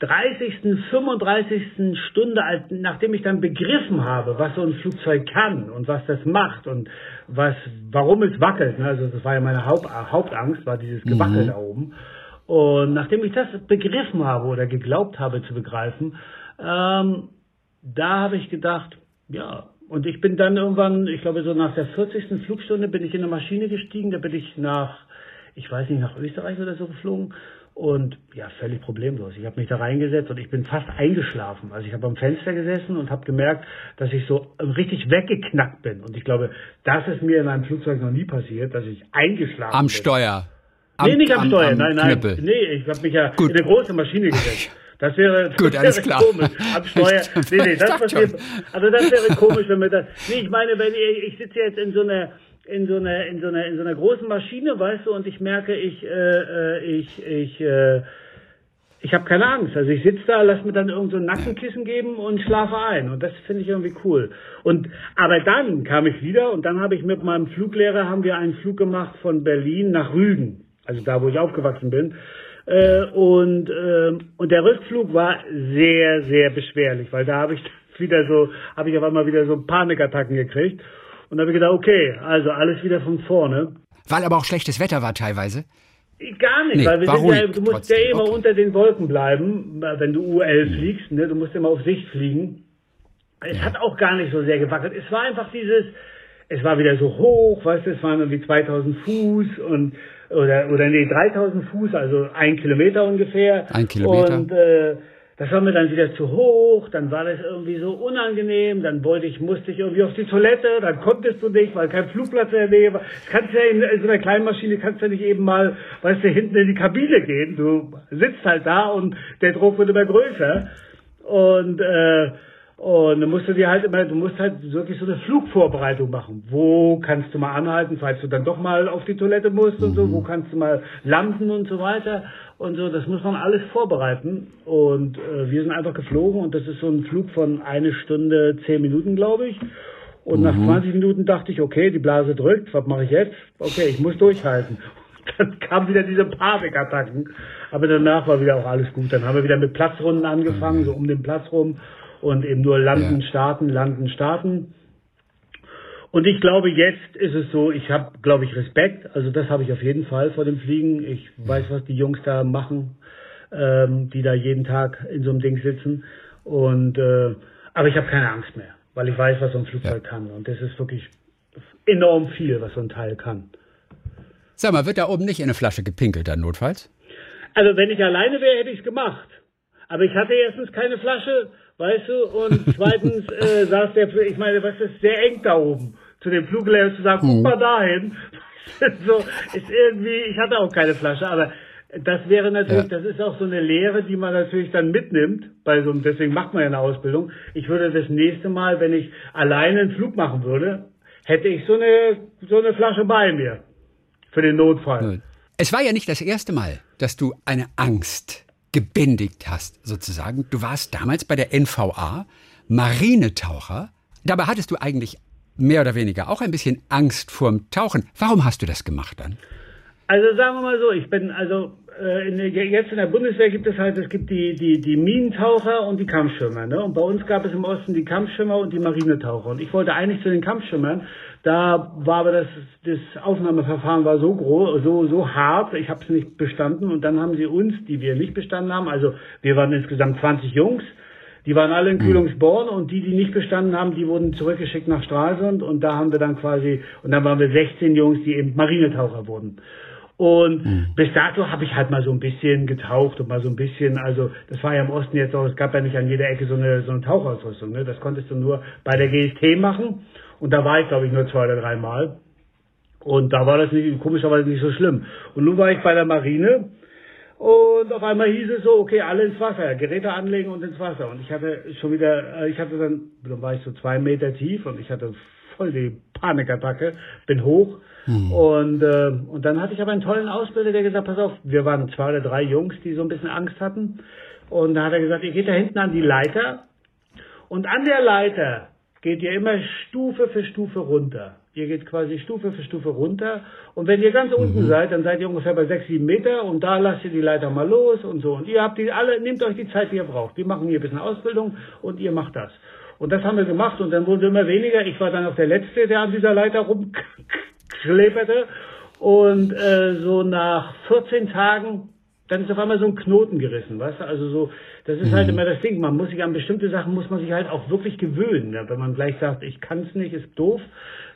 30., 35. Stunde, nachdem ich dann begriffen habe, was so ein Flugzeug kann und was das macht und was, warum es wackelt, ne? also das war ja meine Haupt, Hauptangst, war dieses Gewackel mhm. da oben. Und nachdem ich das begriffen habe oder geglaubt habe zu begreifen, ähm, da habe ich gedacht, ja, und ich bin dann irgendwann, ich glaube so nach der 40. Flugstunde bin ich in eine Maschine gestiegen, da bin ich nach, ich weiß nicht, nach Österreich oder so geflogen und ja, völlig problemlos. Ich habe mich da reingesetzt und ich bin fast eingeschlafen. Also ich habe am Fenster gesessen und habe gemerkt, dass ich so richtig weggeknackt bin. Und ich glaube, das ist mir in einem Flugzeug noch nie passiert, dass ich eingeschlafen am bin. Steuer. Am, nee, nicht am, am Steuer, am nein, nein. Knüppel. Nee, ich habe mich ja Gut. in eine große Maschine gesetzt. Das wäre, Gut, das wäre klar. komisch. Am Steuer. nee, nee, das passiert. Also das wäre komisch, wenn wir das. Nee, ich meine, wenn ich, ich sitze jetzt in so einer in so einer in so einer in so einer großen Maschine, weißt du, und ich merke, ich äh, äh ich ich äh, ich habe keine Angst. Also ich sitze da, lass mir dann irgend so ein Nackenkissen geben und schlafe ein. Und das finde ich irgendwie cool. Und aber dann kam ich wieder und dann habe ich mit meinem Fluglehrer haben wir einen Flug gemacht von Berlin nach Rügen, also da, wo ich aufgewachsen bin. Äh, und, äh, und der Rückflug war sehr, sehr beschwerlich, weil da habe ich wieder so, habe ich auf einmal wieder so Panikattacken gekriegt. Und da habe ich gedacht, okay, also alles wieder von vorne. Weil aber auch schlechtes Wetter war teilweise. Gar nicht, nee, weil wir sind ja, du musst trotzdem. ja immer okay. unter den Wolken bleiben, wenn du UL mhm. fliegst, ne? Du musst immer auf Sicht fliegen. Es ja. hat auch gar nicht so sehr gewackelt. Es war einfach dieses, es war wieder so hoch, weißt du, es waren irgendwie 2000 Fuß und oder, oder nee, 3000 Fuß, also ein Kilometer ungefähr. Ein Kilometer. Und äh, das war mir dann wieder zu hoch, dann war das irgendwie so unangenehm, dann wollte ich, musste ich irgendwie auf die Toilette, dann konntest du nicht, weil kein Flugplatz in der Nähe war. Kannst ja in, in so einer kleinen Maschine, kannst ja nicht eben mal, weißt du, hinten in die Kabine gehen. Du sitzt halt da und der Druck wird immer größer. Und äh, und dann musst du dir halt immer, du musst halt wirklich so eine Flugvorbereitung machen. Wo kannst du mal anhalten, falls du dann doch mal auf die Toilette musst und so, wo kannst du mal landen und so weiter und so. Das muss man alles vorbereiten. Und äh, wir sind einfach geflogen und das ist so ein Flug von eine Stunde, zehn Minuten, glaube ich. Und mhm. nach 20 Minuten dachte ich, okay, die Blase drückt, was mache ich jetzt? Okay, ich muss durchhalten. Dann kamen wieder diese Panikattacken. Aber danach war wieder auch alles gut. Dann haben wir wieder mit Platzrunden angefangen, so um den Platz rum und eben nur landen, ja. starten, landen, starten. Und ich glaube, jetzt ist es so, ich habe, glaube ich, Respekt. Also das habe ich auf jeden Fall vor dem Fliegen. Ich weiß, was die Jungs da machen, ähm, die da jeden Tag in so einem Ding sitzen. Und äh, aber ich habe keine Angst mehr, weil ich weiß, was so ein Flugzeug ja. kann. Und das ist wirklich enorm viel, was so ein Teil kann. Sag mal, wird da oben nicht in eine Flasche gepinkelt dann notfalls? Also wenn ich alleine wäre, hätte ich es gemacht. Aber ich hatte erstens keine Flasche, weißt du, und zweitens äh, saß der, ich meine, was ist sehr eng da oben, zu dem Fluglehrer zu sagen, guck Mhm. mal dahin. so, ist irgendwie, ich hatte auch keine Flasche, aber das wäre natürlich, Ja. das ist auch so eine Lehre, die man natürlich dann mitnimmt, bei so einem, deswegen macht man ja eine Ausbildung. Ich würde das nächste Mal, wenn ich alleine einen Flug machen würde, hätte ich so eine, so eine Flasche bei mir. Für den Notfall. Es war ja nicht das erste Mal, dass du eine Angst gebändigt hast, sozusagen. Du warst damals bei der NVA Marinetaucher. Dabei hattest du eigentlich mehr oder weniger auch ein bisschen Angst vorm Tauchen. Warum hast du das gemacht dann? Also sagen wir mal so, ich bin also äh, in der, jetzt in der Bundeswehr gibt es halt, es gibt die die die Minentaucher und die Kampfschwimmer, ne? Und bei uns gab es im Osten die Kampfschwimmer und die Marinetaucher. Und ich wollte eigentlich zu den Kampfschwimmern. Da war aber das das Aufnahmeverfahren war so groß, so so hart, ich habe es nicht bestanden. Und dann haben sie uns, die wir nicht bestanden haben, also wir waren insgesamt 20 Jungs. Die waren alle in Kühlungsborn und die, die nicht bestanden haben, die wurden zurückgeschickt nach Stralsund und da haben wir dann quasi, und dann waren wir 16 Jungs, die eben Marinetaucher wurden. Und bis dato habe ich halt mal so ein bisschen getaucht und mal so ein bisschen, also das war ja im Osten jetzt auch, es gab ja nicht an jeder Ecke so eine, so eine Tauchausrüstung, ne? das konntest du nur bei der GST machen und da war ich glaube ich nur zwei oder drei Mal. Und da war das nicht, komischerweise nicht so schlimm. Und nun war ich bei der Marine und auf einmal hieß es so, okay, alle ins Wasser, Geräte anlegen und ins Wasser. Und ich hatte schon wieder, äh, ich hatte dann, dann war ich so zwei Meter tief und ich hatte voll die Panikattacke, bin hoch. Und, äh, und dann hatte ich aber einen tollen Ausbilder, der gesagt, pass auf, wir waren zwei oder drei Jungs, die so ein bisschen Angst hatten. Und da hat er gesagt, ihr geht da hinten an die Leiter und an der Leiter geht ihr immer Stufe für Stufe runter. Ihr geht quasi Stufe für Stufe runter. Und wenn ihr ganz unten seid, dann seid ihr ungefähr bei sechs, sieben Meter und da lasst ihr die Leiter mal los und so. Und ihr habt die alle, nehmt euch die Zeit, die ihr braucht. Wir machen hier ein bisschen Ausbildung und ihr macht das. Und das haben wir gemacht und dann wurde immer weniger. Ich war dann auch der Letzte, der an dieser Leiter rumschlepperte. Und äh, so nach 14 Tagen, dann ist auf einmal so ein Knoten gerissen, weißt du? Also so, das ist halt immer das Ding. Man muss sich an bestimmte Sachen muss man sich halt auch wirklich gewöhnen. Ne? Wenn man gleich sagt, ich kann es nicht, ist doof.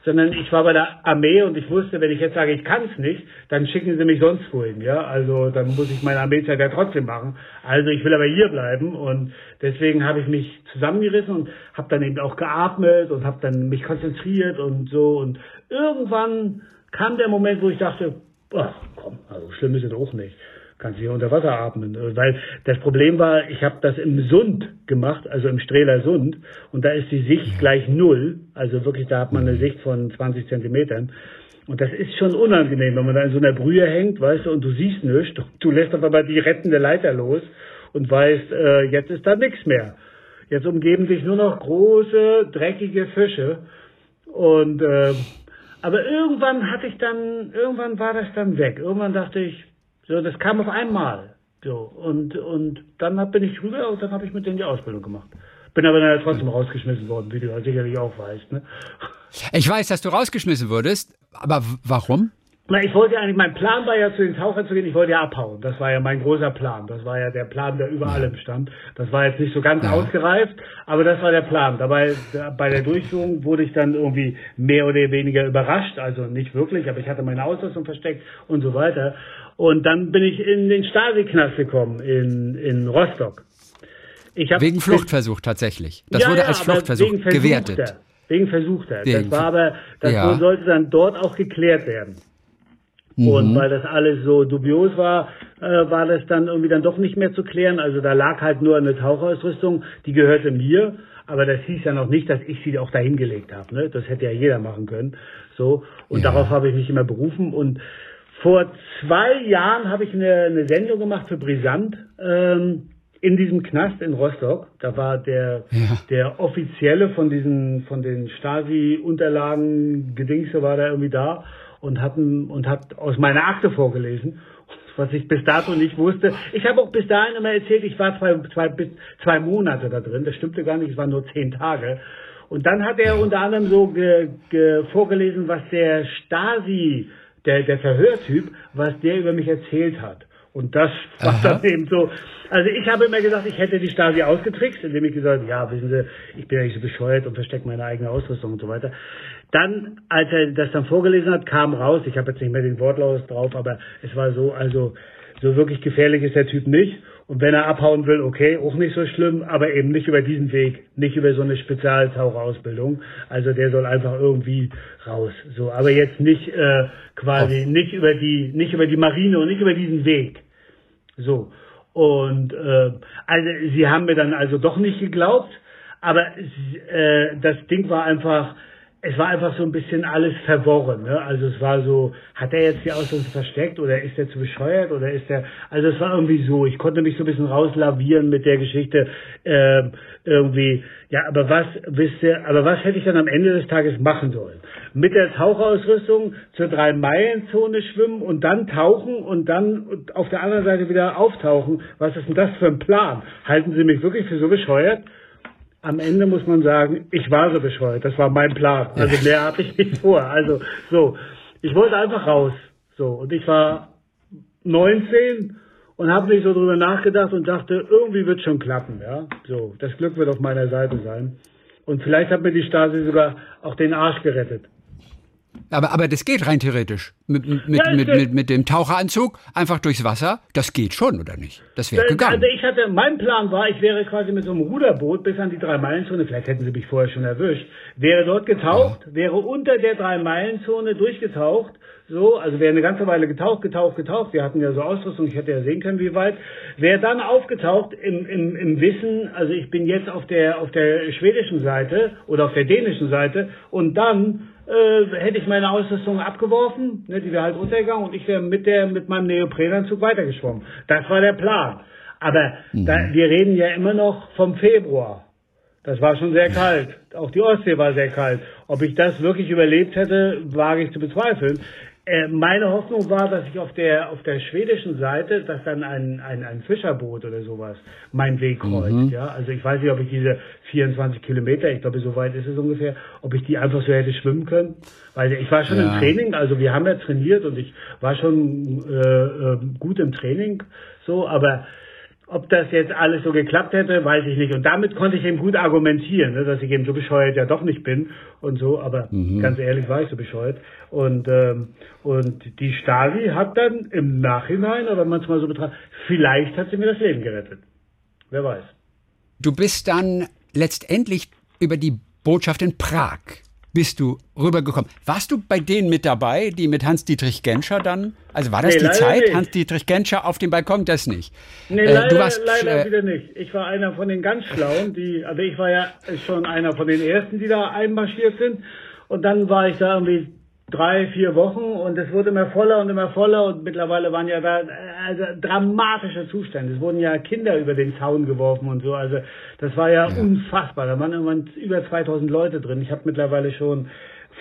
Sondern ich war bei der Armee und ich wusste, wenn ich jetzt sage, ich kann es nicht, dann schicken sie mich sonst wohin, ja. Also dann muss ich meine Armeezeit ja trotzdem machen. Also ich will aber hier bleiben und deswegen habe ich mich zusammengerissen und habe dann eben auch geatmet und habe dann mich konzentriert und so und irgendwann kam der Moment, wo ich dachte, ach komm, also schlimm ist es auch nicht. Kannst hier unter Wasser atmen. Weil das Problem war, ich habe das im Sund gemacht, also im Strehler Sund, und da ist die Sicht gleich null. Also wirklich, da hat man eine Sicht von 20 Zentimetern. Und das ist schon unangenehm, wenn man da in so einer Brühe hängt, weißt du, und du siehst nichts. Du lässt auf einmal die rettende Leiter los und weißt, äh, jetzt ist da nichts mehr. Jetzt umgeben dich nur noch große, dreckige Fische. Und äh, aber irgendwann hatte ich dann, irgendwann war das dann weg. Irgendwann dachte ich, so, das kam auf einmal. So, und, und dann hab, bin ich rüber und dann habe ich mit denen die Ausbildung gemacht. Bin aber dann trotzdem rausgeschmissen worden, wie du ja sicherlich auch weißt. Ne? Ich weiß, dass du rausgeschmissen wurdest, aber warum? Na, ich wollte eigentlich, mein Plan war ja zu den Tauchern zu gehen, ich wollte ja abhauen. Das war ja mein großer Plan. Das war ja der Plan, der über allem stand. Das war jetzt nicht so ganz Ja. ausgereift, aber das war der Plan. Dabei, da- bei der Durchführung wurde ich dann irgendwie mehr oder weniger überrascht. Also nicht wirklich, aber ich hatte meine Ausrüstung versteckt und so weiter. Und dann bin ich in den Stasi-Knast gekommen, in, in Rostock. Ich hab Wegen Fluchtversuch tatsächlich. Das ja, wurde ja, als aber Fluchtversuch gewertet. Wegen Versuchter. Wegen- das war aber, das Ja. sollte dann dort auch geklärt werden. Mhm. Und weil das alles so dubios war, äh, war das dann irgendwie dann doch nicht mehr zu klären. Also da lag halt nur eine Tauchausrüstung, die gehörte mir, aber das hieß ja noch nicht, dass ich sie auch dahin gelegt habe. Ne? Das hätte ja jeder machen können. So und Ja. darauf habe ich mich immer berufen. Und vor zwei Jahren habe ich eine, eine Sendung gemacht für Brisant. Ähm, in diesem Knast in Rostock, da war der, Ja. der Offizielle von diesen, von den Stasi-Unterlagen, Gedingse war da irgendwie da und hatten, und hat aus meiner Akte vorgelesen, was ich bis dato nicht wusste. Ich habe auch bis dahin immer erzählt, ich war zwei, zwei, bis zwei Monate da drin, das stimmte gar nicht, es waren nur zehn Tage. Und dann hat er unter anderem so ge, ge, vorgelesen, was der Stasi, der, der Verhörtyp, was der über mich erzählt hat. Und das war dann eben so. Also ich habe immer gesagt, ich hätte die Stasi ausgetrickst, indem ich gesagt habe, ja, wissen Sie, ich bin ja nicht so bescheuert und verstecke meine eigene Ausrüstung und so weiter. Dann, als er das dann vorgelesen hat, kam raus, ich habe jetzt nicht mehr den Wortlaut drauf, aber es war so, also So wirklich gefährlich ist der Typ nicht. Und wenn er abhauen will, okay, auch nicht so schlimm, aber eben nicht über diesen Weg, nicht über so eine Spezialtaucherausbildung. Also der soll einfach irgendwie raus. So, aber jetzt nicht äh, quasi, nicht über die, nicht über die Marine und nicht über diesen Weg. So. Und äh, also sie haben mir dann also doch nicht geglaubt, aber äh, das Ding war einfach, es war einfach so ein bisschen alles verworren. Ne? Also es war so, hat er jetzt die Ausrüstung versteckt oder ist er zu bescheuert oder ist er, also es war irgendwie so, ich konnte mich so ein bisschen rauslavieren mit der Geschichte äh, irgendwie, ja, aber was, wisst ihr, aber was hätte ich dann am Ende des Tages machen sollen? Mit der Tauchausrüstung zur Drei-Meilen-Zone schwimmen und dann tauchen und dann auf der anderen Seite wieder auftauchen. Was ist denn das für ein Plan? Halten Sie mich wirklich für so bescheuert? Am Ende muss man sagen, ich war so bescheuert. Das war mein Plan. Also mehr hatte ich nicht vor. Also so, ich wollte einfach raus. So und ich war 19 und habe nicht so drüber nachgedacht und dachte, irgendwie wird schon klappen. Ja, so das Glück wird auf meiner Seite sein. Und vielleicht hat mir die Stasi sogar auch den Arsch gerettet. Aber, aber das geht rein theoretisch. Mit, mit, ja, mit, mit, mit, dem Taucheranzug einfach durchs Wasser, das geht schon, oder nicht? Das wäre gegangen. Also ich hatte, mein Plan war, ich wäre quasi mit so einem Ruderboot bis an die Drei-Meilen-Zone, vielleicht hätten sie mich vorher schon erwischt, wäre dort getaucht, ja. wäre unter der Drei-Meilen-Zone durchgetaucht, so, also wäre eine ganze Weile getaucht, getaucht, getaucht, wir hatten ja so Ausrüstung, ich hätte ja sehen können, wie weit, wäre dann aufgetaucht im, im, im Wissen, also ich bin jetzt auf der, auf der schwedischen Seite oder auf der dänischen Seite und dann äh, hätte ich meine Ausrüstung abgeworfen, ne, die wäre halt untergegangen und ich wäre mit der mit meinem Neoprenanzug weitergeschwommen. Das war der Plan. Aber mhm. da, wir reden ja immer noch vom Februar. Das war schon sehr kalt. Auch die Ostsee war sehr kalt. Ob ich das wirklich überlebt hätte, wage ich zu bezweifeln. Äh, meine Hoffnung war, dass ich auf der auf der schwedischen Seite, dass dann ein, ein, ein Fischerboot oder sowas meinen Weg kreuzt. Mhm. Ja, also ich weiß nicht, ob ich diese 24 Kilometer, ich glaube, so weit ist es ungefähr, ob ich die einfach so hätte schwimmen können. Weil ich war schon ja. im Training, also wir haben ja trainiert und ich war schon äh, äh, gut im Training, so, aber ob das jetzt alles so geklappt hätte, weiß ich nicht. Und damit konnte ich eben gut argumentieren, ne, dass ich eben so bescheuert ja doch nicht bin und so. Aber mhm. ganz ehrlich war ich so bescheuert. Und ähm, und die Stasi hat dann im Nachhinein, oder wenn man es mal so betrachtet, vielleicht hat sie mir das Leben gerettet. Wer weiß. Du bist dann letztendlich über die Botschaft in Prag bist du rübergekommen. Warst du bei denen mit dabei, die mit Hans-Dietrich Genscher dann? Also war das nee, die Zeit? Hans-Dietrich Genscher auf dem Balkon? Das nicht. Nee, äh, leider, du warst, leider äh, wieder nicht. Ich war einer von den ganz Schlauen, die, also ich war ja schon einer von den Ersten, die da einmarschiert sind. Und dann war ich da irgendwie drei, vier Wochen und es wurde immer voller und immer voller und mittlerweile waren ja da also dramatische Zustände. Es wurden ja Kinder über den Zaun geworfen und so. Also das war ja, ja. unfassbar. Da waren irgendwann über 2000 Leute drin. Ich habe mittlerweile schon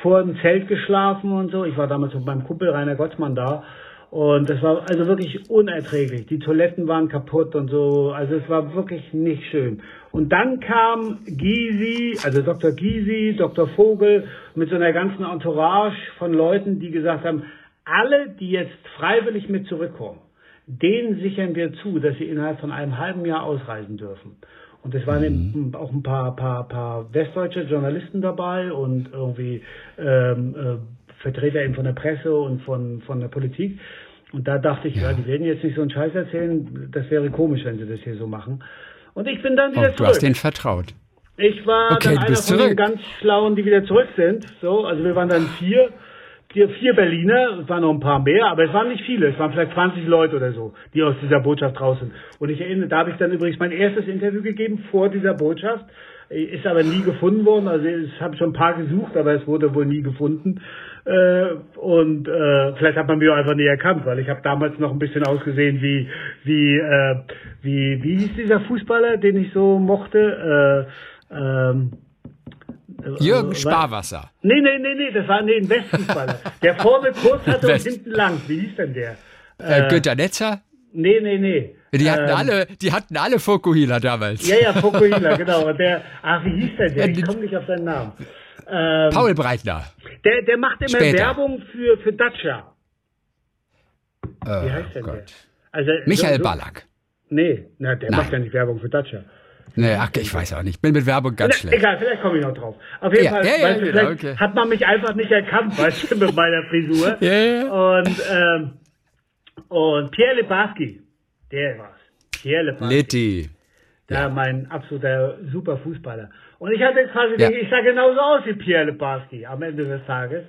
vor dem Zelt geschlafen und so. Ich war damals mit meinem Kumpel Rainer Gottsmann da und das war also wirklich unerträglich. Die Toiletten waren kaputt und so. Also es war wirklich nicht schön. Und dann kam Gysi, also Dr. Gysi, Dr. Vogel mit so einer ganzen Entourage von Leuten, die gesagt haben, alle, die jetzt freiwillig mit zurückkommen, denen sichern wir zu, dass sie innerhalb von einem halben Jahr ausreisen dürfen. Und es waren mhm. auch ein paar, paar, paar westdeutsche Journalisten dabei und irgendwie ähm, äh, Vertreter eben von der Presse und von, von der Politik. Und da dachte ich, ja. ja, die werden jetzt nicht so einen Scheiß erzählen. Das wäre komisch, wenn sie das hier so machen. Und ich bin dann wieder oh, zurück. Du hast denen vertraut. Ich war okay, dann einer von zurück. den ganz Schlauen, die wieder zurück sind. So, also wir waren dann vier, vier, vier Berliner, es waren noch ein paar mehr, aber es waren nicht viele, es waren vielleicht 20 Leute oder so, die aus dieser Botschaft raus sind. Und ich erinnere, da habe ich dann übrigens mein erstes Interview gegeben vor dieser Botschaft, ist aber nie gefunden worden. Also ich habe schon ein paar gesucht, aber es wurde wohl nie gefunden. Äh, und äh, vielleicht hat man mich auch einfach nie erkannt, weil ich habe damals noch ein bisschen ausgesehen wie wie äh, wie wie hieß dieser Fußballer, den ich so mochte. Äh, ähm, äh, Jürgen Sparwasser. Nee, nee, nee, nee, das war nee, ein Westfußballer. der vorne kurz hatte West. und hinten lang. Wie hieß denn der? Äh, Günter Netzer? Nee, nee, nee. Die hatten ähm, alle, die hatten alle Fokuhila damals. Ja, ja, Fokuhila, genau. Und der, ach, wie hieß der denn? Ich komme nicht auf seinen Namen. Ähm, Paul Breitner. Der, der macht immer Später. Werbung für, für Dacia. Oh, Wie heißt der? Gott. Also, Michael so, Ballack. Nee, na, der Nein. macht ja nicht Werbung für Dacia. Nee, ach, ich weiß auch nicht. Ich bin mit Werbung ganz schlecht. Egal, vielleicht komme ich noch drauf. Auf jeden ja, Fall, ja, ja, du, genau, okay. hat man mich einfach nicht erkannt, weißt du, mit meiner Frisur. Und, ähm, Und Pierre Lebarski, der war's. Pierre Lebarski. Litti. Ja, mein absoluter super Fußballer. Und ich hatte quasi, Ja. ich sah genauso aus wie Pierre Lebarski am Ende des Tages.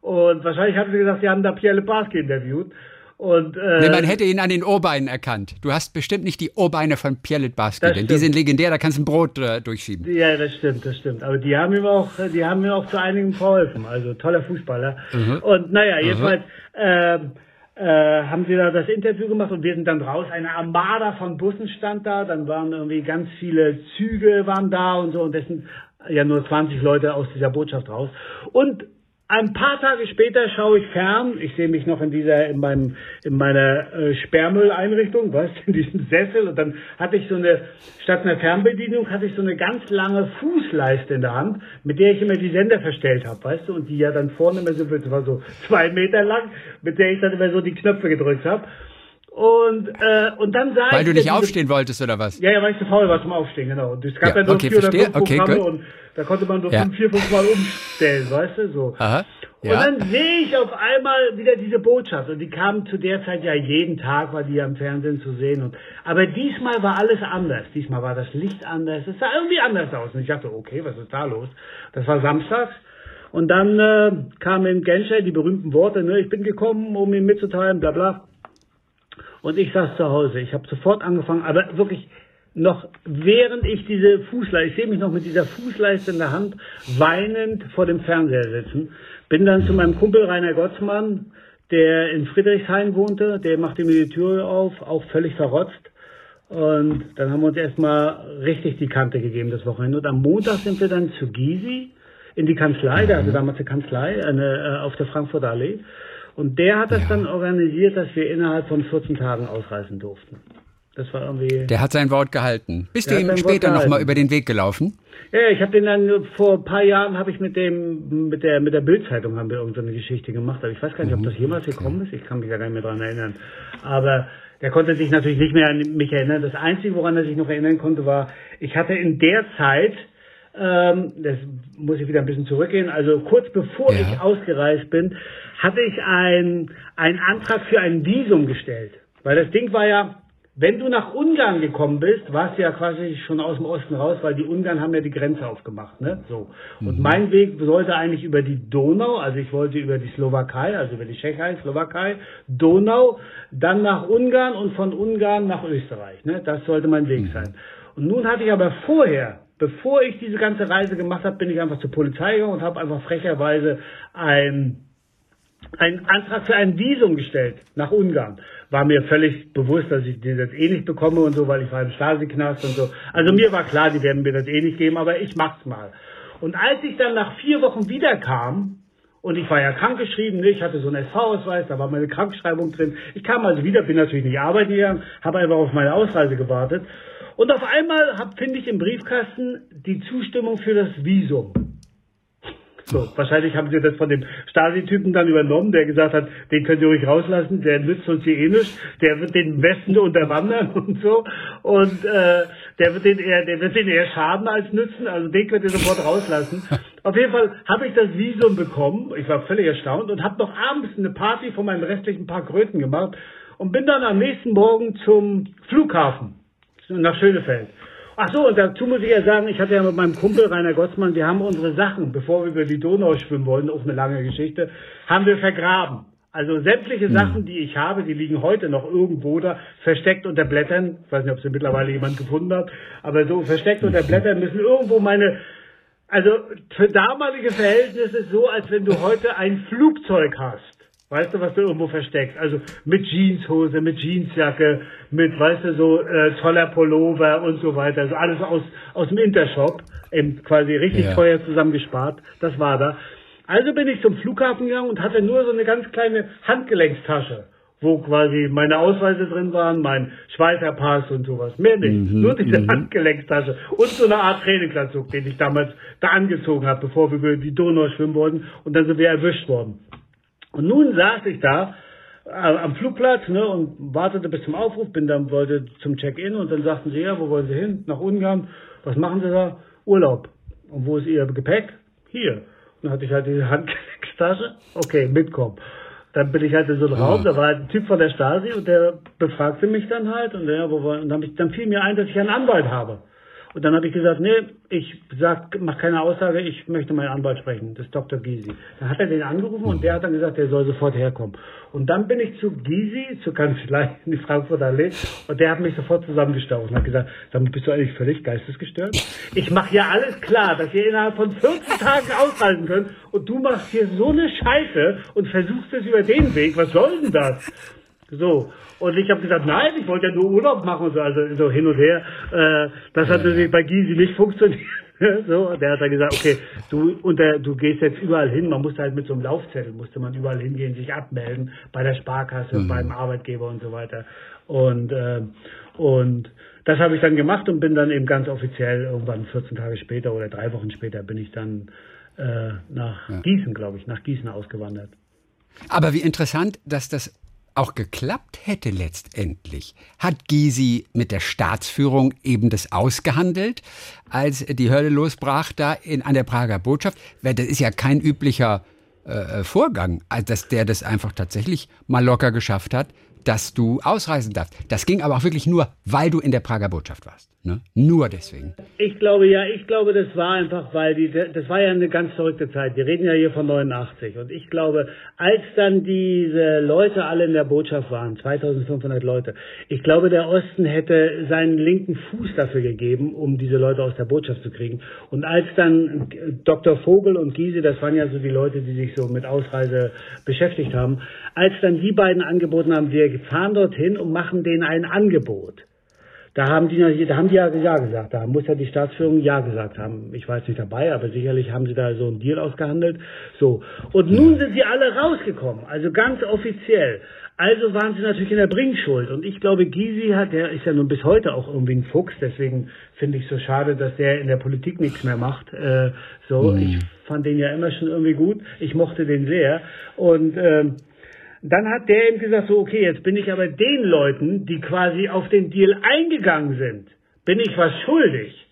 Und wahrscheinlich haben sie gesagt, sie haben da Pierre Lebarski interviewt. Und, äh, Nee, man hätte ihn an den Ohrbeinen erkannt. Du hast bestimmt nicht die Ohrbeine von Pierre Litbarski, denn die stimmt. sind legendär, da kannst du ein Brot äh, durchschieben. Ja, das stimmt, das stimmt. Aber die haben ihm auch, die haben mir auch zu einigen geholfen. Also toller Fußballer. Mhm. Und naja, jedenfalls ähm, äh, haben sie da das Interview gemacht und wir sind dann raus. Eine Armada von Bussen stand da. Dann waren irgendwie ganz viele Züge waren da und so. Und das sind ja nur 20 Leute aus dieser Botschaft raus. Und ein paar Tage später schaue ich fern. Ich sehe mich noch in dieser, in meinem, in meiner äh, Sperrmülleinrichtung, weißt in diesem Sessel. Und dann hatte ich so eine, statt einer Fernbedienung, hatte ich so eine ganz lange Fußleiste in der Hand, mit der ich immer die Sender verstellt habe, weißt du, und die ja dann vorne immer so, war so zwei Meter lang, mit der ich dann immer so die Knöpfe gedrückt habe. Und, äh, und dann sah Weil ich du nicht diese- aufstehen wolltest, oder was? ja, ja, weil ich zu faul war zum Aufstehen, genau. Und es gab Ja, ja, nur okay, vier oder fünf Okay, Programme gut. und da konnte man so Ja. fünf, vier, fünf Mal umstellen, weißt du, so. Aha. Und Ja. dann sehe ich auf einmal wieder diese Botschaft und die kam zu der Zeit ja jeden Tag, war die ja im Fernsehen zu sehen und, aber diesmal war alles anders. Diesmal war das Licht anders. Es sah irgendwie anders aus und ich dachte, okay, was ist da los? Das war samstags. Und dann äh, kamen in Genscher die berühmten Worte, ne, ich bin gekommen, um ihm mitzuteilen, bla bla. Und ich saß zu Hause. Ich habe sofort angefangen, aber wirklich noch während ich diese Fußleiste, ich sehe mich noch mit dieser Fußleiste in der Hand, weinend vor dem Fernseher sitzen. Bin dann zu meinem Kumpel Rainer Gottsmann, der in Friedrichshain wohnte, der machte mir die Tür auf, auch völlig verrotzt. Und dann haben wir uns erstmal richtig die Kante gegeben das Wochenende. Und am Montag sind wir dann zu Gysi in die Kanzlei, der hatte damals eine Kanzlei eine, äh, auf der Frankfurter Allee. Und der hat das dann organisiert, dass wir innerhalb von 14 Tagen ausreisen durften. Das war irgendwie. Der hat sein Wort gehalten. Bist du ihm später nochmal über den Weg gelaufen? Ja, ich habe den dann vor ein paar Jahren habe ich mit dem mit der mit der Bildzeitung haben wir irgendeine Geschichte gemacht, aber ich weiß gar nicht, ob das jemals gekommen ist. Ich kann mich ja gar nicht mehr dran erinnern. Aber der konnte sich natürlich nicht mehr an mich erinnern. Das Einzige, woran er sich noch erinnern konnte, war, ich hatte in der Zeit, ähm, das muss ich wieder ein bisschen zurückgehen, also kurz bevor Ja. ich ausgereist bin, hatte ich ein, einen Antrag für ein Visum gestellt. Weil das Ding war ja, wenn du nach Ungarn gekommen bist, warst du ja quasi schon aus dem Osten raus, weil die Ungarn haben ja die Grenze aufgemacht, ne? So. Und mein Weg sollte eigentlich über die Donau, also ich wollte über die Slowakei, also über die Tschechei, Slowakei, Donau, dann nach Ungarn und von Ungarn nach Österreich, ne? Das sollte mein Weg sein. Und nun hatte ich aber vorher, bevor ich diese ganze Reise gemacht habe, bin ich einfach zur Polizei gegangen und habe einfach frecherweise ein einen Antrag für ein Visum gestellt nach Ungarn. War mir völlig bewusst, dass ich das eh nicht bekomme und so, weil ich war im Stasi-Knast und so. Also mir war klar, die werden mir das eh nicht geben, aber ich mach's mal. Und als ich dann nach vier Wochen wiederkam, und ich war ja krankgeschrieben, ne, ich hatte so einen SV-Ausweis, da war meine Krankschreibung drin. Ich kam also wieder, bin natürlich nicht arbeiten gegangen, habe einfach auf meine Ausreise gewartet. Und auf einmal hab- finde ich im Briefkasten die Zustimmung für das Visum. So, wahrscheinlich haben sie das von dem Stasi-Typen dann übernommen, der gesagt hat, den könnt ihr ruhig rauslassen, der nützt uns hier eh nichts, der wird den Westen unterwandern und so. Und äh, der wird den eher, der wird den eher schaden als nützen, also den könnt ihr sofort rauslassen. Auf jeden Fall habe ich das Visum bekommen, ich war völlig erstaunt und habe noch abends eine Party von meinen restlichen paar Kröten gemacht und bin dann am nächsten Morgen zum Flughafen nach Schönefeld. Ach so, und dazu muss ich ja sagen, ich hatte ja mit meinem Kumpel Rainer Gottsmann, wir haben unsere Sachen, bevor wir über die Donau schwimmen wollten, auch eine lange Geschichte, haben wir vergraben. Also sämtliche Sachen, die ich habe, die liegen heute noch irgendwo da, versteckt unter Blättern. Ich weiß nicht, ob sie mittlerweile jemand gefunden hat, aber so versteckt unter Blättern müssen irgendwo meine, also für damalige Verhältnisse so, als wenn du heute ein Flugzeug hast. Weißt du, was du irgendwo versteckst? Also mit Jeanshose, mit Jeansjacke, mit, weißt du, so äh, toller Pullover und so weiter. Also alles aus, aus dem Intershop, eben quasi richtig Ja. teuer zusammengespart. Das war da. Also bin ich zum Flughafen gegangen und hatte nur so eine ganz kleine Handgelenkstasche, wo quasi meine Ausweise drin waren, mein Schweizer Pass und sowas. Mehr nicht. nur diese Handgelenkstasche und so eine Art Trainingsanzug, den ich damals da angezogen habe, bevor wir über die Donau schwimmen wollten und dann sind wir erwischt worden. Und nun saß ich da äh, am Flugplatz ne, und wartete bis zum Aufruf, bin dann wollte zum Check-in und dann sagten sie, ja, wo wollen Sie hin? Nach Ungarn. Was machen Sie da? Urlaub. Und wo ist Ihr Gepäck? Hier. Und dann hatte ich halt diese Handgelenkstasche. Okay, mitkommen. dann bin ich halt in so einem. Raum, da war halt ein Typ von der Stasi und der befragte mich dann halt und, der, wo, und dann, ich, dann fiel mir ein, dass ich einen Anwalt habe. Und dann habe ich gesagt, nee, ich sag, mach keine Aussage, ich möchte meinen Anwalt sprechen, das ist Dr. Gysi. Dann hat er den angerufen und der hat dann gesagt, der soll sofort herkommen. Und dann bin ich zu Gysi, zur Kanzlei in die Frankfurter Allee, und der hat mich sofort zusammengestaucht und hat gesagt, sag mal, bist du eigentlich völlig geistesgestört? Ich mache ja alles klar, dass ihr innerhalb von 14 Tagen aushalten könnt und du machst hier so eine Scheiße und versuchst es über den Weg, was soll denn das? So. Und ich habe gesagt, nein, ich wollte ja nur Urlaub machen, so, also so hin und her. Äh, das hat natürlich bei Gysi nicht funktioniert. so, der hat dann gesagt, okay, du und der, du gehst jetzt überall hin. Man musste halt mit so einem Laufzettel musste man überall hingehen, sich abmelden bei der Sparkasse, mhm. beim Arbeitgeber und so weiter. Und äh, und das habe ich dann gemacht und bin dann eben ganz offiziell irgendwann 14 Tage später oder drei Wochen später bin ich dann äh, nach ja. Gießen, glaube ich, nach Gießen ausgewandert. Aber wie interessant, dass das auch geklappt hätte letztendlich, hat Gysi mit der Staatsführung eben das ausgehandelt, als die Hölle losbrach da in, an der Prager Botschaft. Das ist ja kein üblicher äh, Vorgang, dass der das einfach tatsächlich mal locker geschafft hat, dass du ausreisen darfst. Das ging aber auch wirklich nur, weil du in der Prager Botschaft warst. Ne? Nur deswegen. Ich glaube ja, ich glaube, das war einfach, weil die, das war ja eine ganz verrückte Zeit. Wir reden ja hier von 89. Und ich glaube, als dann diese Leute alle in der Botschaft waren, 2500 Leute, ich glaube, der Osten hätte seinen linken Fuß dafür gegeben, um diese Leute aus der Botschaft zu kriegen. Und als dann Dr. Vogel und Giese, das waren ja so die Leute, die sich so mit Ausreise beschäftigt haben, als dann die beiden angeboten haben, wir fahren dorthin und machen denen ein Angebot da haben die, da haben die ja Ja gesagt. Da muss ja die Staatsführung Ja gesagt haben. Ich jetzt nicht dabei, aber sicherlich haben sie da so einen Deal ausgehandelt. So. Und nun sind sie alle rausgekommen. Also ganz offiziell. Also waren sie natürlich in der Bringschuld. Und ich glaube, Gysi hat, der ist ja nun bis heute auch irgendwie ein Fuchs. Deswegen finde ich so schade, dass der in der Politik nichts mehr macht. Äh, so, mhm. ich fand den ja immer schon irgendwie gut. Ich mochte den sehr. Und ähm, dann hat der eben gesagt, so, okay, jetzt bin ich aber den Leuten, die quasi auf den Deal eingegangen sind, bin ich was schuldig.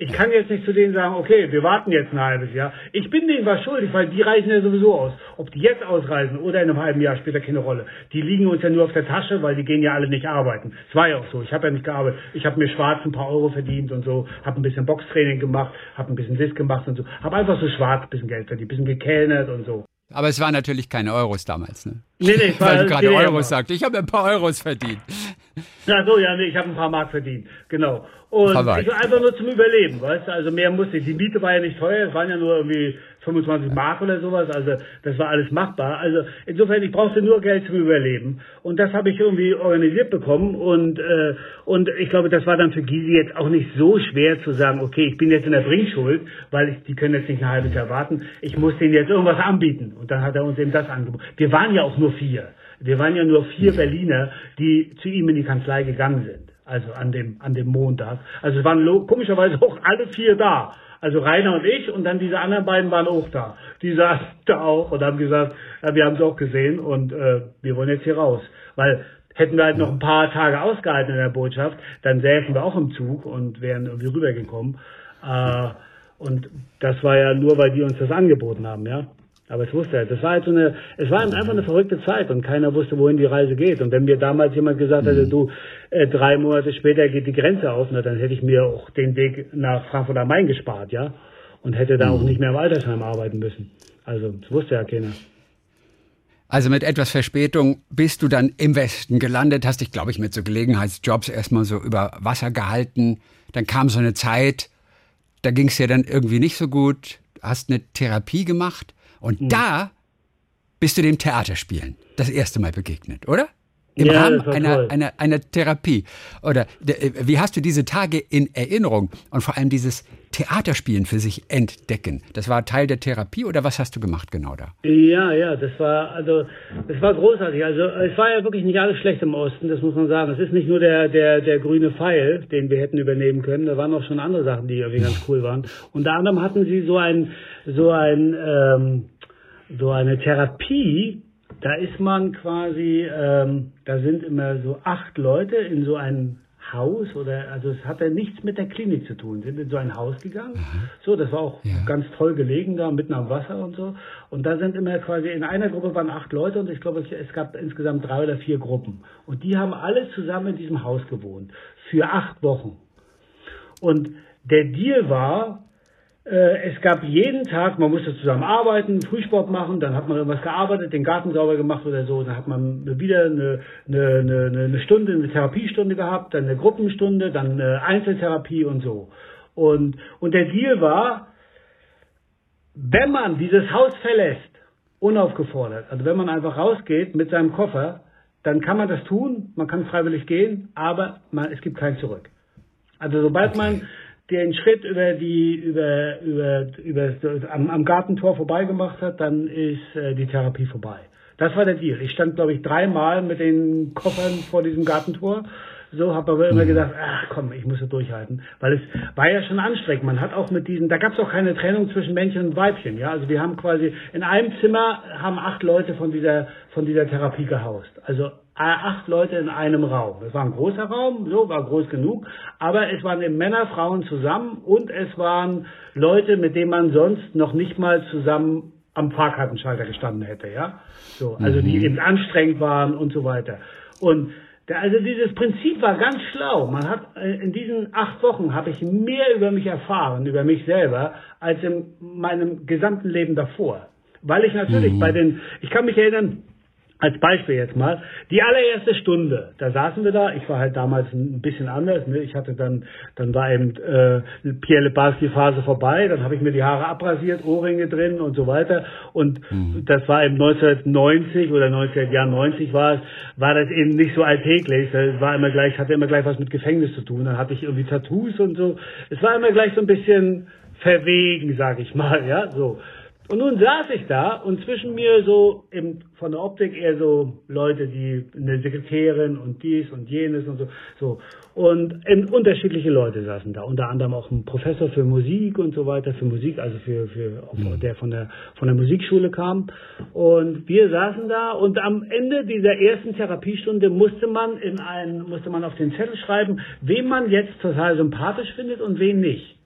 Ich kann jetzt nicht zu denen sagen, okay, wir warten jetzt ein halbes Jahr. Ich bin denen was schuldig, weil die reisen ja sowieso aus. Ob die jetzt ausreisen oder in einem halben Jahr spielt ja keine Rolle. Die liegen uns ja nur auf der Tasche, weil die gehen ja alle nicht arbeiten. Es war ja auch so. Ich habe ja nicht gearbeitet. Ich habe mir schwarz ein paar Euro verdient und so, habe ein bisschen Boxtraining gemacht, habe ein bisschen Disc gemacht und so. Habe einfach so schwarz ein bisschen Geld verdient, ein bisschen gekellnert und so. Aber es waren natürlich keine Euros damals, ne? Nee, nee, Weil du gerade Euros sagst. Ich habe ein paar Euros verdient. Ja, so, ja, nee, ich habe ein paar Mark verdient. Genau. Und ich war einfach nur zum Überleben, weißt du? Also mehr musste ich. Die Miete war ja nicht teuer, es waren ja nur irgendwie 25 Mark oder sowas. Also das war alles machbar. Also insofern, ich brauchte nur Geld zum Überleben. Und das habe ich irgendwie organisiert bekommen. Und, äh, und ich glaube, das war dann für Gysi jetzt auch nicht so schwer zu sagen, okay, ich bin jetzt in der Bringschuld, weil ich, die können jetzt nicht ein halbes Jahr warten. Ich muss denen jetzt irgendwas anbieten. Und dann hat er uns eben das angeboten. Wir waren ja auch nur vier. Wir waren ja nur vier Berliner, die zu ihm in die Kanzlei gegangen sind. Also an dem, an dem Montag. Also es waren komischerweise auch alle vier da. Also Rainer und ich und dann diese anderen beiden waren auch da. Die saßen da auch und haben gesagt, ja, wir haben es auch gesehen und äh, wir wollen jetzt hier raus. Weil hätten wir halt noch ein paar Tage ausgehalten in der Botschaft, dann säßen wir auch im Zug und wären irgendwie rübergekommen. Äh, und das war ja nur, weil die uns das angeboten haben, ja. Aber es wusste er. Das war halt so eine, es war einfach eine verrückte Zeit und keiner wusste, wohin die Reise geht. Und wenn mir damals jemand gesagt hätte, mhm. du, äh, drei Monate später geht die Grenze auf, na, dann hätte ich mir auch den Weg nach Frankfurt am Main gespart, ja. Und hätte da auch mhm. nicht mehr im Altersheim arbeiten müssen. Also, das wusste ja keiner. Also mit etwas Verspätung bist du dann im Westen gelandet, hast dich, glaube ich, mit so Gelegenheitsjobs erstmal so über Wasser gehalten. Dann kam so eine Zeit, da ging es dir dann irgendwie nicht so gut, hast eine Therapie gemacht und mhm. da bist du dem Theaterspielen das erste Mal begegnet, oder? Im ja, Rahmen einer, einer, einer Therapie. Oder äh, wie hast du diese Tage in Erinnerung und vor allem dieses Theaterspielen für sich entdecken? Das war Teil der Therapie oder was hast du gemacht genau da? Ja, ja, das war also das war großartig. Also es war ja wirklich nicht alles schlecht im Osten, das muss man sagen. Es ist nicht nur der der der grüne Pfeil, den wir hätten übernehmen können. Da waren auch schon andere Sachen, die irgendwie ganz cool waren. Unter anderem hatten sie so ein so ein ähm, so eine Therapie, da ist man quasi, ähm, da sind immer so acht Leute in so einen Haus oder, also es hatte nichts mit der Klinik zu tun. Sind in so ein Haus gegangen. Mhm. So, das war auch ja. ganz toll gelegen da, mitten am Wasser und so. Und da sind immer quasi, in einer Gruppe waren acht Leute und ich glaube, es gab insgesamt drei oder vier Gruppen. Und die haben alle zusammen in diesem Haus gewohnt. Für acht Wochen. Und der Deal war, es gab jeden Tag, man musste zusammen arbeiten, Frühsport machen, dann hat man irgendwas gearbeitet, den Garten sauber gemacht oder so, dann hat man wieder eine, eine, eine, eine Stunde, eine Therapiestunde gehabt, dann eine Gruppenstunde, dann eine Einzeltherapie und so. Und, und der Deal war, wenn man dieses Haus verlässt, unaufgefordert, also wenn man einfach rausgeht mit seinem Koffer, dann kann man das tun, man kann freiwillig gehen, aber man, es gibt kein Zurück. Also sobald man den Schritt über die über über über am, am Gartentor vorbei gemacht hat, dann ist äh, die Therapie vorbei. Das war der Deal. Ich stand glaube ich dreimal mit den Koffern vor diesem Gartentor. So habe aber immer mhm. gedacht, ach komm, ich muss es durchhalten, weil es war ja schon anstrengend. Man hat auch mit diesen, da gab es auch keine Trennung zwischen Männchen und Weibchen, ja. Also wir haben quasi in einem Zimmer haben acht Leute von dieser von dieser Therapie gehaust. Also acht Leute in einem Raum. Es war ein großer Raum, so war groß genug, aber es waren eben Männer, Frauen zusammen und es waren Leute, mit denen man sonst noch nicht mal zusammen am Fahrkartenschalter gestanden hätte, ja. So, also mhm. die eben anstrengend waren und so weiter. Und der, also dieses Prinzip war ganz schlau. Man hat äh, in diesen acht Wochen habe ich mehr über mich erfahren, über mich selber, als in meinem gesamten Leben davor. Weil ich natürlich mhm. bei den, ich kann mich erinnern, als Beispiel jetzt mal, die allererste Stunde, da saßen wir da, ich war halt damals ein bisschen anders, ne? ich hatte dann, dann war eben äh, Pierre Lebarski Phase vorbei, dann habe ich mir die Haare abrasiert, Ohrringe drin und so weiter. Und mhm. das war eben 1990 oder 1990 war es, war das eben nicht so alltäglich, es war immer gleich, hatte immer gleich was mit Gefängnis zu tun, dann hatte ich irgendwie Tattoos und so, es war immer gleich so ein bisschen verwegen, sag ich mal, ja, so. Und nun saß ich da und zwischen mir so im, von der Optik eher so Leute, die eine Sekretärin und dies und jenes und so, so. Und ähm, unterschiedliche Leute saßen da, unter anderem auch ein Professor für Musik und so weiter, für Musik, also für, für mhm. der von der von der Musikschule kam. Und wir saßen da und am Ende dieser ersten Therapiestunde musste man in ein, musste man auf den Zettel schreiben, wen man jetzt total sympathisch findet und wen nicht.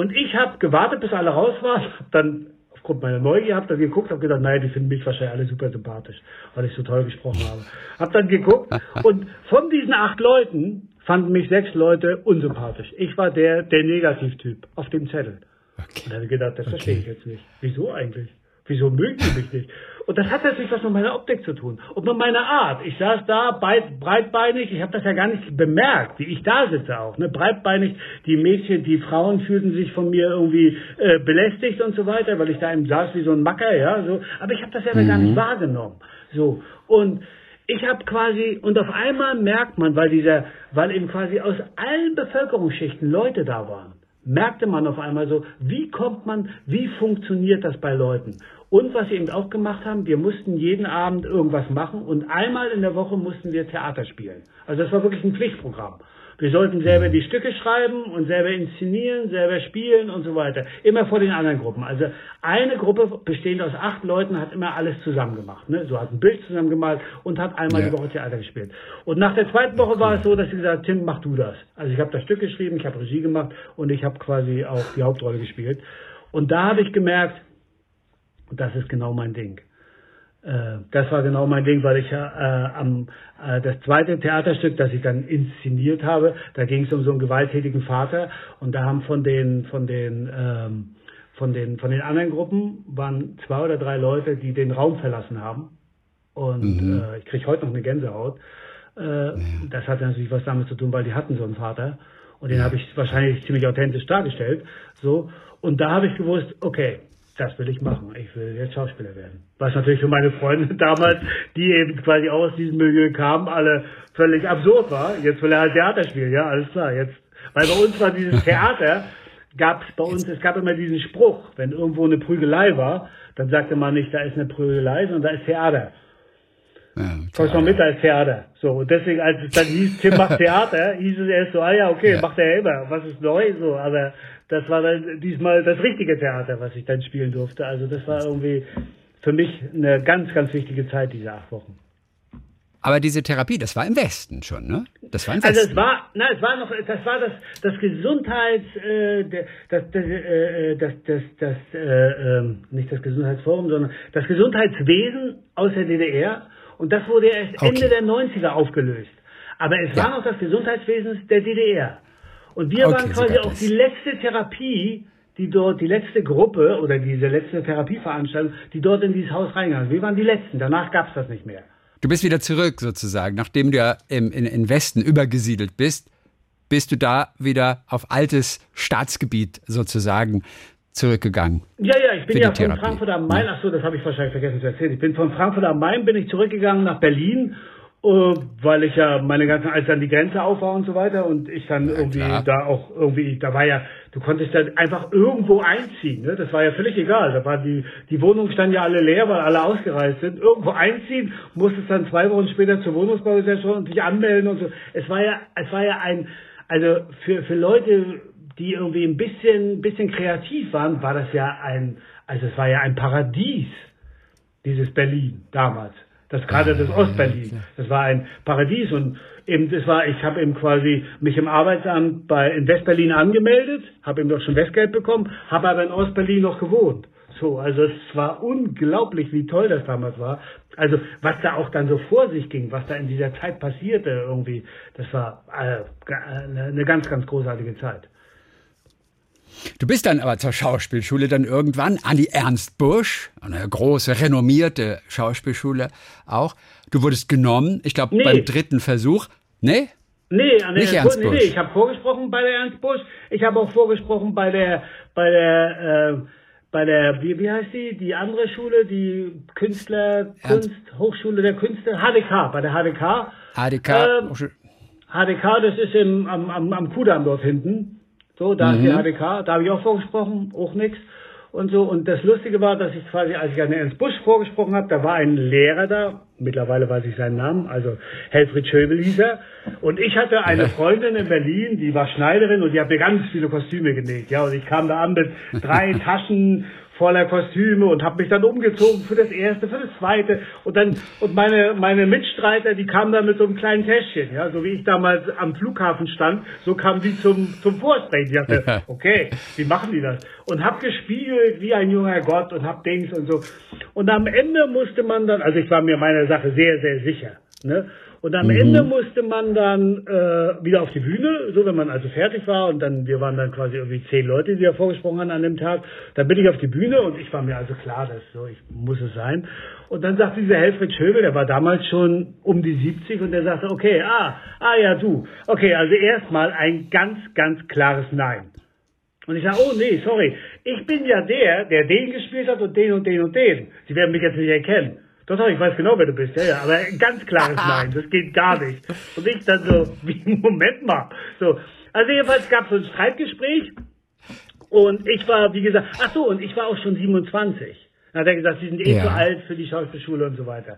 Und ich habe gewartet, bis alle raus waren, dann aufgrund meiner Neugier habe dann geguckt, habe gedacht, naja, die finden mich wahrscheinlich alle super sympathisch, weil ich so toll gesprochen habe. Habe dann geguckt und von diesen acht Leuten fanden mich sechs Leute unsympathisch. Ich war der, der Negativtyp auf dem Zettel. Okay. Und habe ich gedacht, das okay. verstehe ich jetzt nicht. Wieso eigentlich? Wieso mögen die mich nicht? Und das hat natürlich was mit meiner Optik zu tun und mit meiner Art. Ich saß da breitbeinig, ich habe das ja gar nicht bemerkt, wie ich da sitze auch. Ne? Breitbeinig, die Mädchen, die Frauen fühlten sich von mir irgendwie äh, belästigt und so weiter, weil ich da eben saß wie so ein Macker, ja. So. Aber ich habe das ja mhm. gar nicht mhm. wahrgenommen. So und ich habe quasi und auf einmal merkt man, weil dieser, weil eben quasi aus allen Bevölkerungsschichten Leute da waren merkte man auf einmal so, wie kommt man, wie funktioniert das bei Leuten? Und was wir eben auch gemacht haben, wir mussten jeden Abend irgendwas machen und einmal in der Woche mussten wir Theater spielen. Also das war wirklich ein Pflichtprogramm. Wir sollten selber die Stücke schreiben und selber inszenieren, selber spielen und so weiter. Immer vor den anderen Gruppen. Also eine Gruppe bestehend aus acht Leuten hat immer alles zusammen gemacht. Ne? So hat ein Bild zusammen gemalt und hat einmal ja. die Woche Theater gespielt. Und nach der zweiten Woche war es so, dass sie gesagt hat, Tim, mach du das. Also ich habe das Stück geschrieben, ich habe Regie gemacht und ich habe quasi auch die Hauptrolle gespielt. Und da habe ich gemerkt, das ist genau mein Ding. Äh, das war genau mein Ding, weil ich ja äh, am äh, das zweite Theaterstück, das ich dann inszeniert habe, da ging es um so einen gewalttätigen Vater und da haben von den von den ähm, von den von den anderen Gruppen waren zwei oder drei Leute, die den Raum verlassen haben und mhm. äh, ich kriege heute noch eine Gänsehaut. Äh, ja. Das hatte natürlich was damit zu tun, weil die hatten so einen Vater und den ja. habe ich wahrscheinlich ziemlich authentisch dargestellt. So und da habe ich gewusst, okay, das will ich machen. Ich will jetzt Schauspieler werden. Was natürlich für meine Freunde damals, die eben quasi aus diesem Milieu kamen, alle völlig absurd war. Jetzt will er halt Theater spielen, ja, alles klar. Jetzt, weil bei uns war dieses Theater, gab es bei uns, es gab immer diesen Spruch, wenn irgendwo eine Prügelei war, dann sagte man nicht, da ist eine Prügelei, sondern da ist Theater. Ja, Kommst mal mit, da ist Theater. So, und deswegen, als es dann hieß, Tim macht Theater, hieß es erst so, ah ja, okay, ja. macht er immer, was ist neu, so, aber das war dann diesmal das richtige Theater, was ich dann spielen durfte. Also das war irgendwie für mich eine ganz, ganz wichtige Zeit, diese acht Wochen. Aber diese Therapie, das war im Westen schon, ne? Das war Also Westen. es war, na, es war noch, das war das, das Gesundheits, äh, das, das, äh, das, das, das, äh, ähm, nicht das Gesundheitsforum, sondern das Gesundheitswesen aus der DDR. Und das wurde erst Okay. Ende der 90er aufgelöst. Aber es war Ja. noch das Gesundheitswesen der DDR. Und wir Okay, waren quasi auch die letzte Therapie, die dort, die letzte Gruppe oder diese letzte Therapieveranstaltung, die dort in dieses Haus reingegangen ist. Wir waren die letzten. Danach gab es das nicht mehr. Du bist wieder zurück sozusagen, nachdem du ja im in, in Westen übergesiedelt bist, bist du da wieder auf altes Staatsgebiet sozusagen zurückgegangen. Ja, ja, ich bin ja von Therapie. Frankfurt am Main, ach so, das habe ich wahrscheinlich vergessen zu erzählen. Ich bin von Frankfurt am Main, bin ich zurückgegangen nach Berlin, äh, weil ich ja meine ganzen, als dann die Grenze auf war und so weiter und ich dann irgendwie klar. da auch irgendwie, da war ja, du konntest dann einfach irgendwo einziehen, ne? das war ja völlig egal. Da war die, die Wohnungen standen ja alle leer, weil alle ausgereist sind. Irgendwo einziehen, musstest dann zwei Wochen später zur Wohnungsbaugesellschaft und dich anmelden und so. Es war ja, es war ja ein, also für, für Leute, die irgendwie ein bisschen, bisschen kreativ waren, war das ja ein, also es war ja ein Paradies, dieses Berlin damals. Das gerade das Ostberlin. Das war ein Paradies und eben das war, ich habe eben quasi mich im Arbeitsamt bei in Westberlin angemeldet, habe eben doch schon Westgeld bekommen, habe aber in Ostberlin noch gewohnt. So, also es war unglaublich, wie toll das damals war. Also was da auch dann so vor sich ging, was da in dieser Zeit passierte irgendwie, das war äh, eine, eine ganz, ganz großartige Zeit. Du bist dann aber zur Schauspielschule dann irgendwann an die Ernst Busch, eine große, renommierte Schauspielschule auch. Du wurdest genommen, ich glaube Nee. beim dritten Versuch. Nee? Nee, an der Nicht Ernst Busch. Nee, ich habe vorgesprochen bei der Ernst Busch. Ich habe auch vorgesprochen bei der, bei der, äh, bei der, wie, wie heißt die? Die andere Schule, die Künstler, Ernst- Kunst, Hochschule der Künste, HDK, bei der HDK. ADK. Ähm, HDK, das ist im, am, am, am Kudamm dort hinten. So, da ist die HDK, da habe ich auch vorgesprochen, auch nix. Und so, und das Lustige war, dass ich quasi, als ich an Ernst Busch vorgesprochen habe, da war ein Lehrer da, mittlerweile weiß ich seinen Namen, also Helfried Schöbel hieß er. Und ich hatte eine Freundin in Berlin, die war Schneiderin und die hat mir ganz viele Kostüme genäht. Ja, und ich kam da an mit drei Taschen voller Kostüme und habe mich dann umgezogen für das erste, für das zweite und dann und meine meine Mitstreiter, die kamen dann mit so einem kleinen Täschchen, ja, so wie ich damals am Flughafen stand, so kamen die zum zum Vorsprechen. Ich dachte, okay, wie machen die das? Und hab gespielt wie ein junger Gott und hab Dings und so. Und am Ende musste man dann, also ich war mir meiner Sache sehr sehr sicher, ne? Und am Ende musste man dann äh, wieder auf die Bühne, so wenn man also fertig war und dann, wir waren dann quasi irgendwie zehn Leute, die da vorgesprochen haben an dem Tag. Dann bin ich auf die Bühne und ich war mir also klar, dass so, ich muss es sein. Und dann sagte dieser Helfried Schöbel, der war damals schon um die 70 und der sagte, okay, ah, ah ja, du. Okay, also erstmal ein ganz, ganz klares Nein. Und ich sage, oh nee, sorry, ich bin ja der, der den gespielt hat und den und den und den. Sie werden mich jetzt nicht erkennen. Doch, doch, ich weiß genau, wer du bist, ja, ja, aber ganz klares Nein, das geht gar nicht. Und ich dann so, wie, Moment mal. So, also jedenfalls gab es so ein Streitgespräch und ich war, wie gesagt, ach so, und ich war auch schon 27. Dann hat er gesagt, Sie sind eh Ja. zu alt für die Schauspielschule und so weiter.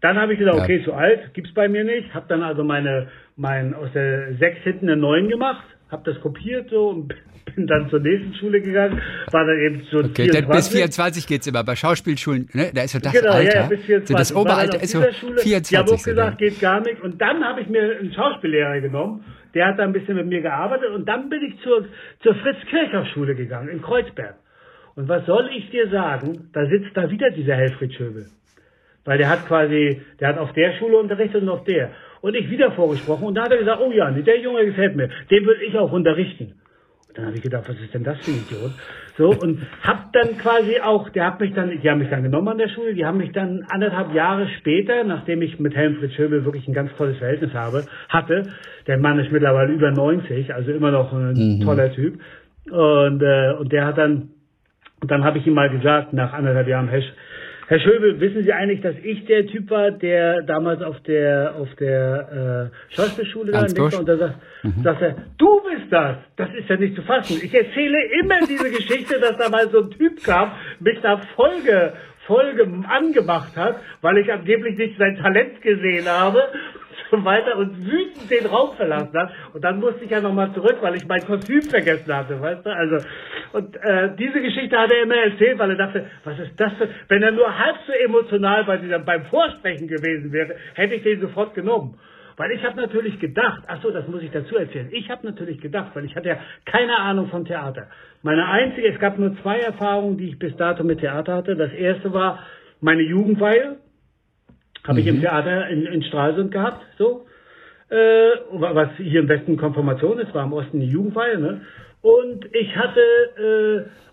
Dann habe ich gesagt, Ja. okay, zu alt, gibt's bei mir nicht. Habe dann also meine, mein aus der 6 hinten eine 9 gemacht, habe das kopiert so und bin dann zur nächsten Schule gegangen, war dann eben so Okay, denn 24. bis 24 geht's immer. Bei Schauspielschulen, ne, da ist so das genau, Alter. ja, bis 24. So das Oberalter ist so Schule. Die haben 24. auch gesagt, geht gar nicht. Und dann habe ich mir einen Schauspiellehrer genommen, der hat da ein bisschen mit mir gearbeitet und dann bin ich zur, zur Fritz-Kirchhoff-Schule gegangen in Kreuzberg. Und was soll ich dir sagen? Da sitzt da wieder dieser Helfried Schöbel. Weil der hat quasi, der hat auf der Schule unterrichtet und auf der. Und ich wieder vorgesprochen. Und da hat er gesagt, oh ja, der Junge gefällt mir, den will ich auch unterrichten. Und dann habe ich gedacht, was ist denn das für ein Idiot? So, und hab dann quasi auch, der hat mich dann, die haben mich dann genommen an der Schule, die haben mich dann anderthalb Jahre später, nachdem ich mit Helmfried Schöbel wirklich ein ganz tolles Verhältnis habe, hatte, der Mann ist mittlerweile über 90, also immer noch ein toller Typ, und, äh, und der hat dann, und dann habe ich ihm mal gesagt, nach anderthalb Jahren, Herr, Sch- Herr Schöbel, wissen Sie eigentlich, dass ich der Typ war, der damals auf der auf der äh, Schauspielschule da? Lichtenberg- und da sagt, sagt er, du bist das. Das ist ja nicht zu fassen. Ich erzähle immer diese Geschichte, dass da mal so ein Typ kam, mich da Folge Folge angemacht hat, weil ich angeblich nicht sein Talent gesehen habe so weiter und wütend den Raum verlassen hat. Und dann musste ich ja nochmal zurück, weil ich mein Kostüm vergessen hatte, weißt du? Also, und äh, diese Geschichte hat er immer erzählt, weil er dachte, was ist das für, wenn er nur halb so emotional bei dieser, beim Vorsprechen gewesen wäre, hätte ich den sofort genommen. Weil ich habe natürlich gedacht, ach so, das muss ich dazu erzählen. Ich habe natürlich gedacht, weil ich hatte ja keine Ahnung von Theater. Meine einzige, es gab nur zwei Erfahrungen, die ich bis dato mit Theater hatte. Das erste war meine Jugendweihe, habe ich im Theater in, in Stralsund gehabt, so. Äh, was hier im Westen Konfirmation ist, war im Osten die Jugendweihe, ne? Und ich hatte,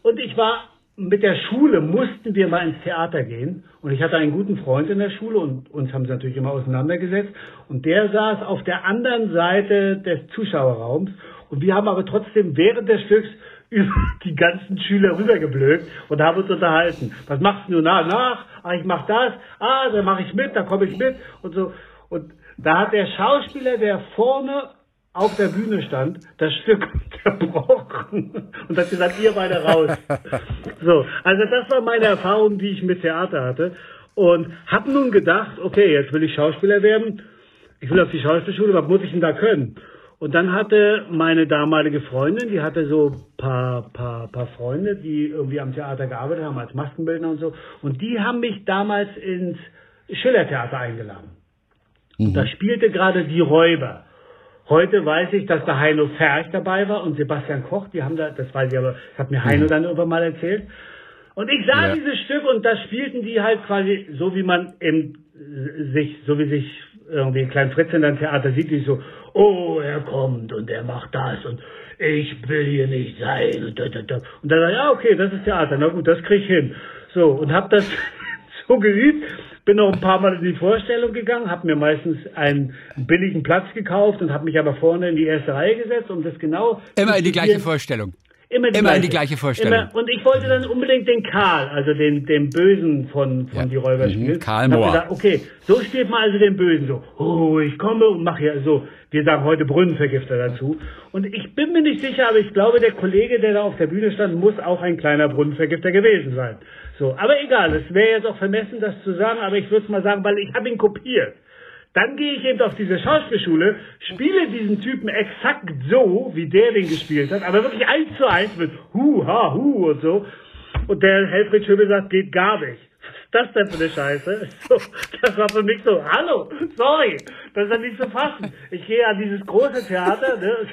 äh, und ich war mit der Schule mussten wir mal ins Theater gehen. Und ich hatte einen guten Freund in der Schule und uns haben sie natürlich immer auseinandergesetzt. Und der saß auf der anderen Seite des Zuschauerraums. Und wir haben aber trotzdem während des Stücks über die ganzen Schüler rübergeblökt und haben uns unterhalten. Was machst du nach? Nach? Ah, ich mach das. Ah, dann mache ich mit, da komme ich mit und so. Und da hat der Schauspieler, der vorne auf der Bühne stand, das Stück unterbrochen und hat gesagt, ihr beide raus. so, also das war meine Erfahrung, die ich mit Theater hatte und habe nun gedacht, okay, jetzt will ich Schauspieler werden, ich will auf die Schauspielschule, was muss ich denn da können? Und dann hatte meine damalige Freundin, die hatte so paar, paar, paar Freunde, die irgendwie am Theater gearbeitet haben, als Maskenbildner und so. Und die haben mich damals ins Schillertheater eingeladen. Mhm. Und da spielte gerade Die Räuber. Heute weiß ich, dass da Heino Ferch dabei war und Sebastian Koch, die haben da, das weiß ich aber, das hat mir Heino mhm. dann irgendwann mal erzählt. Und ich sah ja. dieses Stück und da spielten die halt quasi so, wie man im, sich, so wie sich irgendwie Klein Fritz in deinem Theater sieht, die so, oh, er kommt und er macht das und ich will hier nicht sein und da, da, da. Und dann, ja, okay, das ist Theater, na gut, das krieg ich hin. So, und hab das so geübt bin noch ein paar Mal in die Vorstellung gegangen, habe mir meistens einen billigen Platz gekauft und habe mich aber vorne in die erste Reihe gesetzt, um das genau. Immer in die gleiche Vorstellung. Immer, die, Immer gleiche. die gleiche Vorstellung. Immer, und ich wollte dann unbedingt den Karl, also den, den Bösen von, von ja. die Räuber mhm. spielen. Karl Mohr. Gesagt, okay, so spielt man also den Bösen so. Oh, ich komme und mache ja so. Wir sagen heute Brunnenvergifter dazu. Und ich bin mir nicht sicher, aber ich glaube, der Kollege, der da auf der Bühne stand, muss auch ein kleiner Brunnenvergifter gewesen sein. So, aber egal, es wäre jetzt auch vermessen, das zu sagen, aber ich würde es mal sagen, weil ich habe ihn kopiert. Dann gehe ich eben auf diese Schauspielschule, spiele diesen Typen exakt so, wie der den gespielt hat, aber wirklich eins zu eins mit Hu, Ha, Hu und so. Und der Helfried Schöbel sagt, geht gar nicht. Was ist das denn für eine Scheiße? So, das war für mich so, hallo, sorry, das ist ja nicht zu fassen. Ich gehe an dieses große Theater, ne,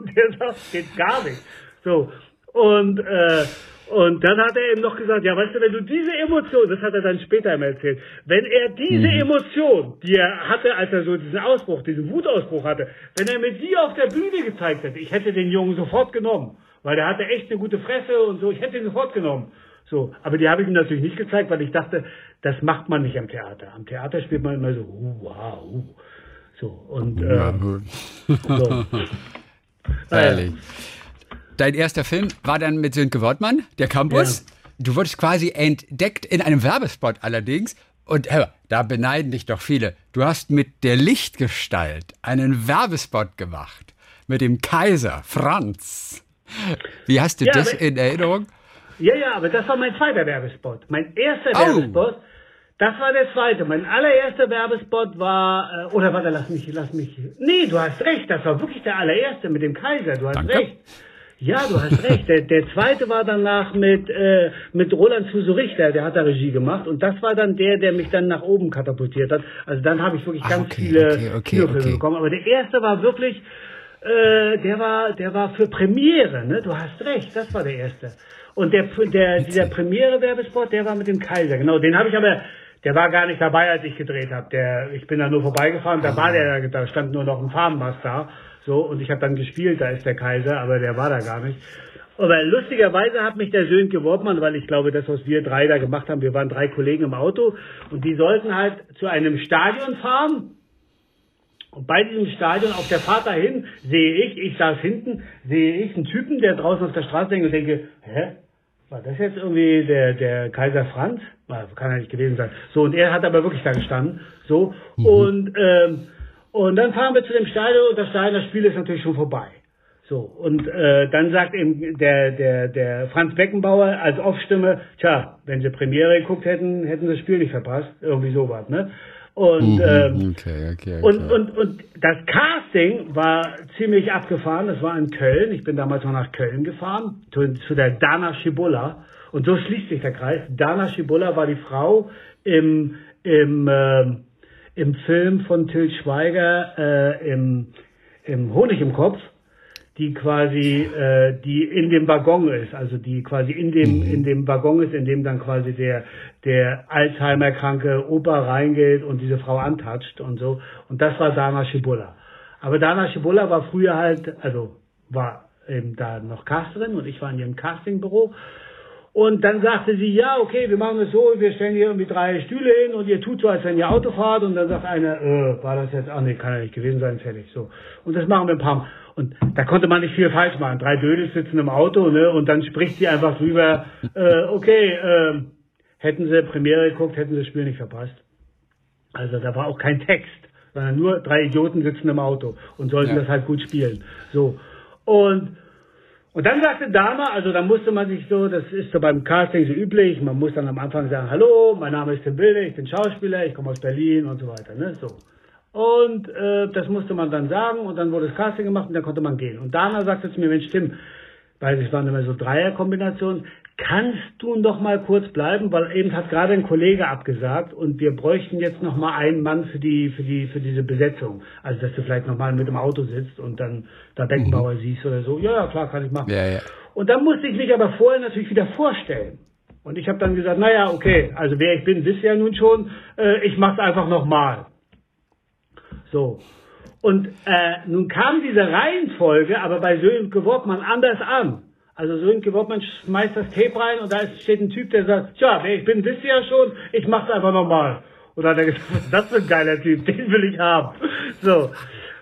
der sagt, geht gar nicht. So, und, äh, und dann hat er eben noch gesagt, ja, weißt du, wenn du diese Emotion, das hat er dann später einmal erzählt, wenn er diese mhm. Emotion, die er hatte, als er so diesen Ausbruch, diesen Wutausbruch hatte, wenn er mir die auf der Bühne gezeigt hätte, ich hätte den Jungen sofort genommen, weil der hatte echt eine gute Fresse und so, ich hätte ihn sofort genommen. So, aber die habe ich ihm natürlich nicht gezeigt, weil ich dachte, das macht man nicht am Theater. Am Theater spielt man immer so, uh, wow, uh. so und äh, so. Ehrlich. Dein erster Film war dann mit Sönke Wortmann, der Campus. Ja. Du wurdest quasi entdeckt in einem Werbespot allerdings. Und hör, da beneiden dich doch viele. Du hast mit der Lichtgestalt einen Werbespot gemacht. Mit dem Kaiser Franz. Wie hast du ja, das in Erinnerung? Ja, ja, aber das war mein zweiter Werbespot. Mein erster oh. Werbespot, das war der zweite. Mein allererster Werbespot war, äh, oder warte, lass mich, lass mich. Nee, du hast recht, das war wirklich der allererste mit dem Kaiser, du hast Danke. recht. Ja, du hast recht. Der, der zweite war danach mit, äh, mit Roland Fuso Richter, der hat da Regie gemacht. Und das war dann der, der mich dann nach oben katapultiert hat. Also dann habe ich wirklich Ach, ganz okay, viele okay, okay, Kinofilme bekommen. Aber der erste war wirklich, äh, der war, der war für Premiere, ne? Du hast recht, das war der erste. Und der, der, dieser Premiere-Werbespot, der war mit dem Kaiser, genau. Den habe ich aber, der war gar nicht dabei, als ich gedreht habe. Der, ich bin da nur vorbeigefahren, da war der, da stand nur noch ein Farbenmast da. So, und ich habe dann gespielt, da ist der Kaiser, aber der war da gar nicht. Aber lustigerweise hat mich der Sönke Wortmann, weil ich glaube, das, was wir drei da gemacht haben, wir waren drei Kollegen im Auto und die sollten halt zu einem Stadion fahren. Und bei diesem Stadion, auf der Fahrt dahin, sehe ich, ich saß hinten, sehe ich einen Typen, der draußen auf der Straße hängt und denke, hä? War das jetzt irgendwie der, der Kaiser Franz? Kann ja nicht gewesen sein. So, und er hat aber wirklich da gestanden. So, mhm. und ähm, und dann fahren wir zu dem Stadion und das Stadion, das Spiel ist natürlich schon vorbei. So, und äh, dann sagt eben der, der, der Franz Beckenbauer als Off-Stimme, tja, wenn sie Premiere geguckt hätten, hätten sie das Spiel nicht verpasst. Irgendwie sowas, ne? Und, mhm, ähm, okay, okay, okay. Und, und, und das Casting war ziemlich abgefahren. Das war in Köln. Ich bin damals noch nach Köln gefahren, zu, zu der Dana Schibulla. Und so schließt sich der Kreis. Dana Schibulla war die Frau im, im, äh, im Film von Til Schweiger äh, im, im Honig im Kopf, die quasi, äh, die in dem Waggon ist, also die quasi in dem, in dem Waggon ist, in dem dann quasi der, der Alzheimer-kranke Opa reingeht und diese Frau antatscht und so. Und das war Dana Schibulla. Aber Dana Schibulla war früher halt, also war eben da noch Casterin und ich war in ihrem Castingbüro. Und dann sagte sie, ja, okay, wir machen es so, wir stellen hier irgendwie drei Stühle hin und ihr tut so, als wenn ihr Auto fahrt. Und dann sagt einer, äh, war das jetzt, ach nee, kann ja nicht gewesen sein, fertig, so. Und das machen wir ein paar Mal. Und da konnte man nicht viel falsch machen. Drei Dödel sitzen im Auto, ne, und dann spricht sie einfach drüber, äh, okay, äh, hätten sie Premiere geguckt, hätten sie das Spiel nicht verpasst. Also da war auch kein Text, sondern nur drei Idioten sitzen im Auto und sollten Ja. das halt gut spielen. So. Und und dann sagte Dama, also da musste man sich so, das ist so beim Casting so üblich, man muss dann am Anfang sagen, hallo, mein Name ist Tim Wilde, ich bin Schauspieler, ich komme aus Berlin und so weiter, ne, so. Und äh, das musste man dann sagen und dann wurde das Casting gemacht und dann konnte man gehen. Und Dana sagte zu mir, Mensch Tim, weil es waren immer so Dreierkombinationen, kannst du noch mal kurz bleiben, weil eben hat gerade ein Kollege abgesagt und wir bräuchten jetzt noch mal einen Mann für die für die für diese Besetzung. Also dass du vielleicht noch mal mit dem Auto sitzt und dann da Beckenbauer siehst oder so. Ja, ja, klar, kann ich machen. Ja, ja. Und dann musste ich mich aber vorher natürlich wieder vorstellen. Und ich habe dann gesagt, naja, okay, also wer ich bin, wisst ihr ja nun schon, äh, ich mach's einfach nochmal. So. Und äh, nun kam diese Reihenfolge aber bei Sönke Wortmann anders an. Also Sönke Wortmann schmeißt das Tape rein und da ist, steht ein Typ, der sagt, tja, ich bin, ihr ja schon, ich mach's einfach nochmal. Und dann hat er gesagt, ist das für ein geiler Typ, den will ich haben. So.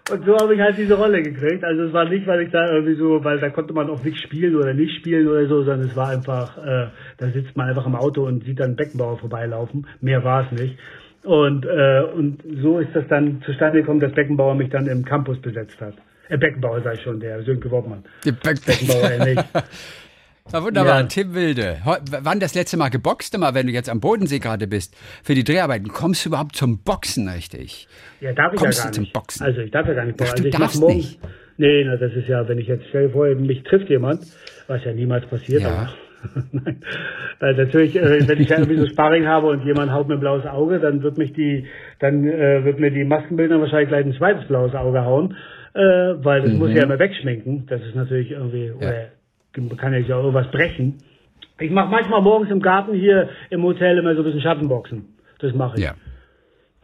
Und so habe ich halt diese Rolle gekriegt. Also es war nicht, weil ich da irgendwie so, weil da konnte man auch nicht spielen oder nicht spielen oder so, sondern es war einfach, äh, da sitzt man einfach im Auto und sieht dann Beckenbauer vorbeilaufen. Mehr war es nicht. Und, äh, und so ist das dann zustande gekommen, dass Beckenbauer mich dann im Campus besetzt hat. Äh, Beckenbauer sei schon, der Sönke Wortmann. Die Back- Beckenbauer ja nicht. Ja, wunderbar, Ja. Tim Wilde. Wann das letzte Mal geboxt immer, wenn du jetzt am Bodensee gerade bist, für die Dreharbeiten, kommst du überhaupt zum Boxen richtig? Ja, darf ich Kommst ja du gar zum nicht. Boxen? Also ich darf ja gar nicht. Ach, also du ich mach darfst morgens, nicht? Nee, na, das ist ja, wenn ich jetzt, stell dir vor, mich trifft jemand, was ja niemals passiert, Ja. aber Nein. Weil natürlich, äh, wenn ich ja irgendwie so Sparring habe und jemand haut mir ein blaues Auge, dann wird mich die, dann äh, wird mir die Maskenbildner wahrscheinlich gleich ein zweites blaues Auge hauen, äh, weil das muss ich ja immer wegschminken. Das ist natürlich irgendwie, oder kann ja auch irgendwas brechen. Ich mache manchmal morgens im Garten hier im Hotel immer so ein bisschen Schattenboxen. Das mache ich. Ja,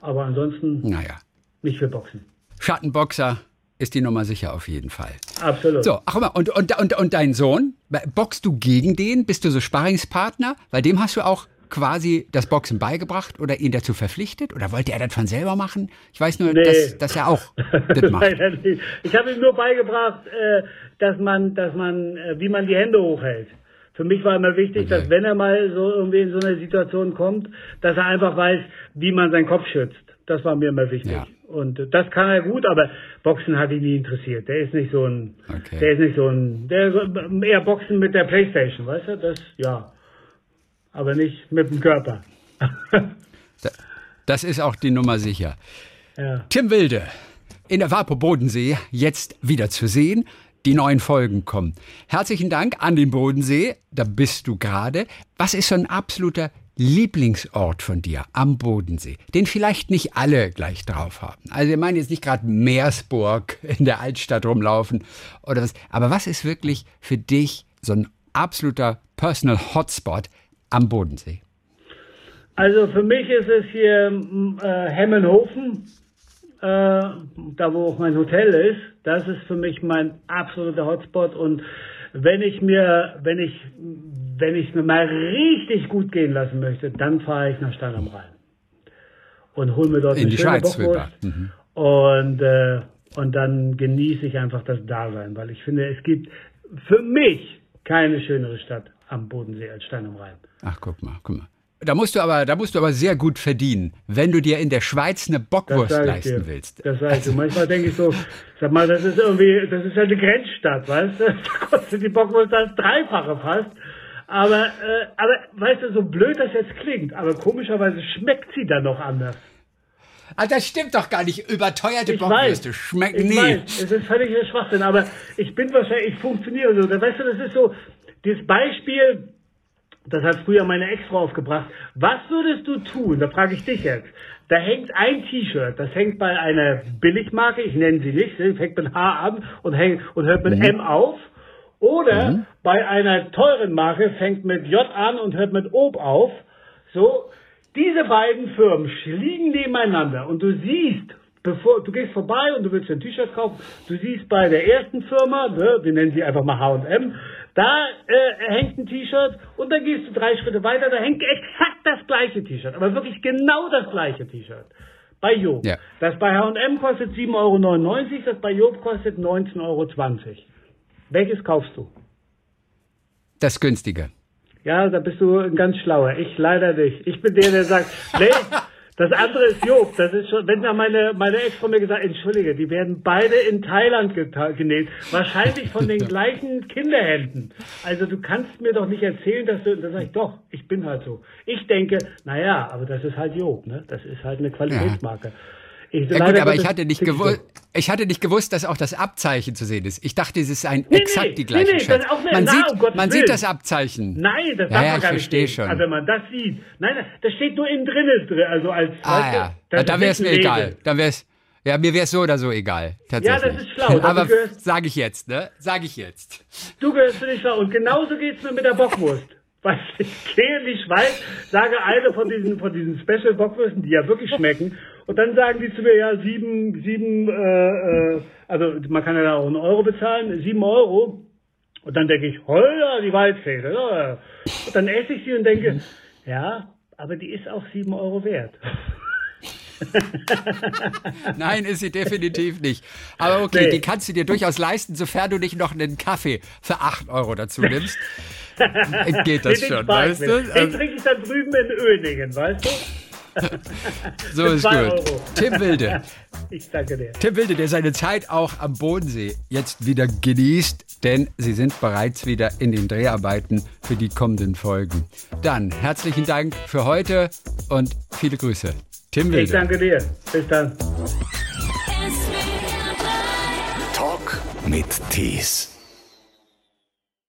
Aber ansonsten naja. nicht für Boxen. Schattenboxer ist die Nummer sicher auf jeden Fall. Absolut. So, ach und, und, und, und dein Sohn, boxst du gegen den? Bist du so Sparringspartner? Weil dem hast du auch quasi das Boxen beigebracht oder ihn dazu verpflichtet? Oder wollte er das von selber machen? Ich weiß nur, Nee. dass, dass er auch das macht. Nicht. Ich habe ihm nur beigebracht, äh, dass man, dass man, äh, wie man die Hände hochhält. Für mich war immer wichtig, Okay. dass wenn er mal so irgendwie in so eine Situation kommt, dass er einfach weiß, wie man seinen Kopf schützt. Das war mir immer wichtig. Ja. Und das kann er gut, aber Boxen hat ihn nie interessiert. Der ist nicht so ein, Okay. der ist nicht so ein, der eher Boxen mit der Playstation, weißt du? Das, ja. Aber nicht mit dem Körper. Das ist auch die Nummer sicher. ja. Tim Wilde, in der Wapo Bodensee, jetzt wieder zu sehen. Die neuen Folgen kommen. Herzlichen Dank an den Bodensee, da bist du gerade. Was ist so ein absoluter Lieblingsort von dir am Bodensee, den vielleicht nicht alle gleich drauf haben? Also wir meinen jetzt nicht gerade Meersburg in der Altstadt rumlaufen oder was, aber was ist wirklich für dich so ein absoluter Personal Hotspot am Bodensee? Also für mich ist es hier äh, Hemmenhofen, äh, da wo auch mein Hotel ist. Das ist für mich mein absoluter Hotspot. Und wenn ich mir, wenn ich, wenn ich mir mal richtig gut gehen lassen möchte, dann fahre ich nach Stein am Rhein und hole mir dort In eine die schöne Schweiz Bockwurst. Mhm. Und äh, und dann genieße ich einfach das Dasein, weil ich finde, es gibt für mich keine schönere Stadt am Bodensee als Stein am Rhein. Ach, guck mal, guck mal. Da musst du aber, da musst du aber sehr gut verdienen, wenn du dir in der Schweiz eine Bockwurst leisten dir. willst. Das sag ich dir. Manchmal denke ich so, sag mal, das ist irgendwie, das ist ja eine Grenzstadt, weißt du? Da kostet die Bockwurst das Dreifache fast. Aber, äh, aber, weißt du, so blöd das jetzt klingt, aber komischerweise schmeckt sie dann noch anders. Ah, das stimmt doch gar nicht. Überteuerte Ich Bockwürste schmecken nie. weiß, es ist völliger Schwachsinn, aber ich bin wahrscheinlich, ich funktioniere so. Weißt du, das ist so, dieses Beispiel, das hat früher meine Ex-Frau aufgebracht. Was würdest du tun, da frage ich dich jetzt, da hängt ein T-Shirt, das hängt bei einer Billigmarke, ich nenne sie nicht, fängt mit H an und, hängt, und hört mit mhm. M auf. Oder mhm. bei einer teuren Marke fängt mit J an und hört mit Ob auf. So, diese beiden Firmen liegen nebeneinander und du siehst, bevor du gehst vorbei und du willst ein T-Shirt kaufen, du siehst bei der ersten Firma, ne, wir nennen sie einfach mal H&M, da äh, hängt ein T-Shirt und dann gehst du drei Schritte weiter, da hängt exakt das gleiche T-Shirt, aber wirklich genau das gleiche T-Shirt. Bei Job. Ja. Das bei H&M kostet 7,99 Euro, das bei Job kostet 19,20 Euro. Welches kaufst du? Das günstige. Ja, da bist du ein ganz schlauer. Ich leider nicht. Ich bin der, der sagt, nee, das andere ist Job. Das ist schon, wenn da meine, meine Ex von mir gesagt, entschuldige, die werden beide in Thailand genäht. Wahrscheinlich von den gleichen Kinderhänden. Also du kannst mir doch nicht erzählen, dass du, da sag ich, doch, ich bin halt so. Ich denke, naja, aber das ist halt Job, ne? Das ist halt eine Qualitätsmarke. Ja. Ich, ja, gut, aber ich hatte, nicht gewusst, ich hatte nicht gewusst, dass auch das Abzeichen zu sehen ist. Ich dachte, es ist ein nee, exakt nee, die gleiche nee, auch Man, nah, sieht, um man sieht das Abzeichen. Nein, das ja, darf man ja, gar nicht sehen. schon. Also wenn man das sieht. Nein, das steht nur innen drin, also als ah, ja. Du, da wäre es mir egal. Dann wär's, ja, mir wäre es so oder so egal. Tatsächlich. Ja, das ist schlau. Aber sage ich jetzt, ne? Sage ich jetzt. Du gehörst zu den Schlau. Und genauso geht es mir mit der Bockwurst. Weil ich gehe in die Schweiz, sage eine von diesen, von diesen Special Bockwürsten, die ja wirklich schmecken, und dann sagen die zu mir, ja, sieben, sieben, äh, äh, also man kann ja da auch einen Euro bezahlen, sieben Euro. Und dann denke ich, holla, die Waldfähre. Und dann esse ich sie und denke, ja, aber die ist auch sieben Euro wert. Nein, ist sie definitiv nicht. Aber okay, nee. die kannst du dir durchaus leisten, sofern du nicht noch einen Kaffee für acht Euro dazu nimmst. Geht das schon, weißt du? Den trinke ich dann drüben in Öningen, weißt du? So ist gut. Euro. Tim Wilde. Ich danke dir. Tim Wilde, der seine Zeit auch am Bodensee jetzt wieder genießt, denn sie sind bereits wieder in den Dreharbeiten für die kommenden Folgen. Dann herzlichen Dank für heute und viele Grüße. Tim Wilde. Ich danke dir. Bis dann. Talk mit Tees.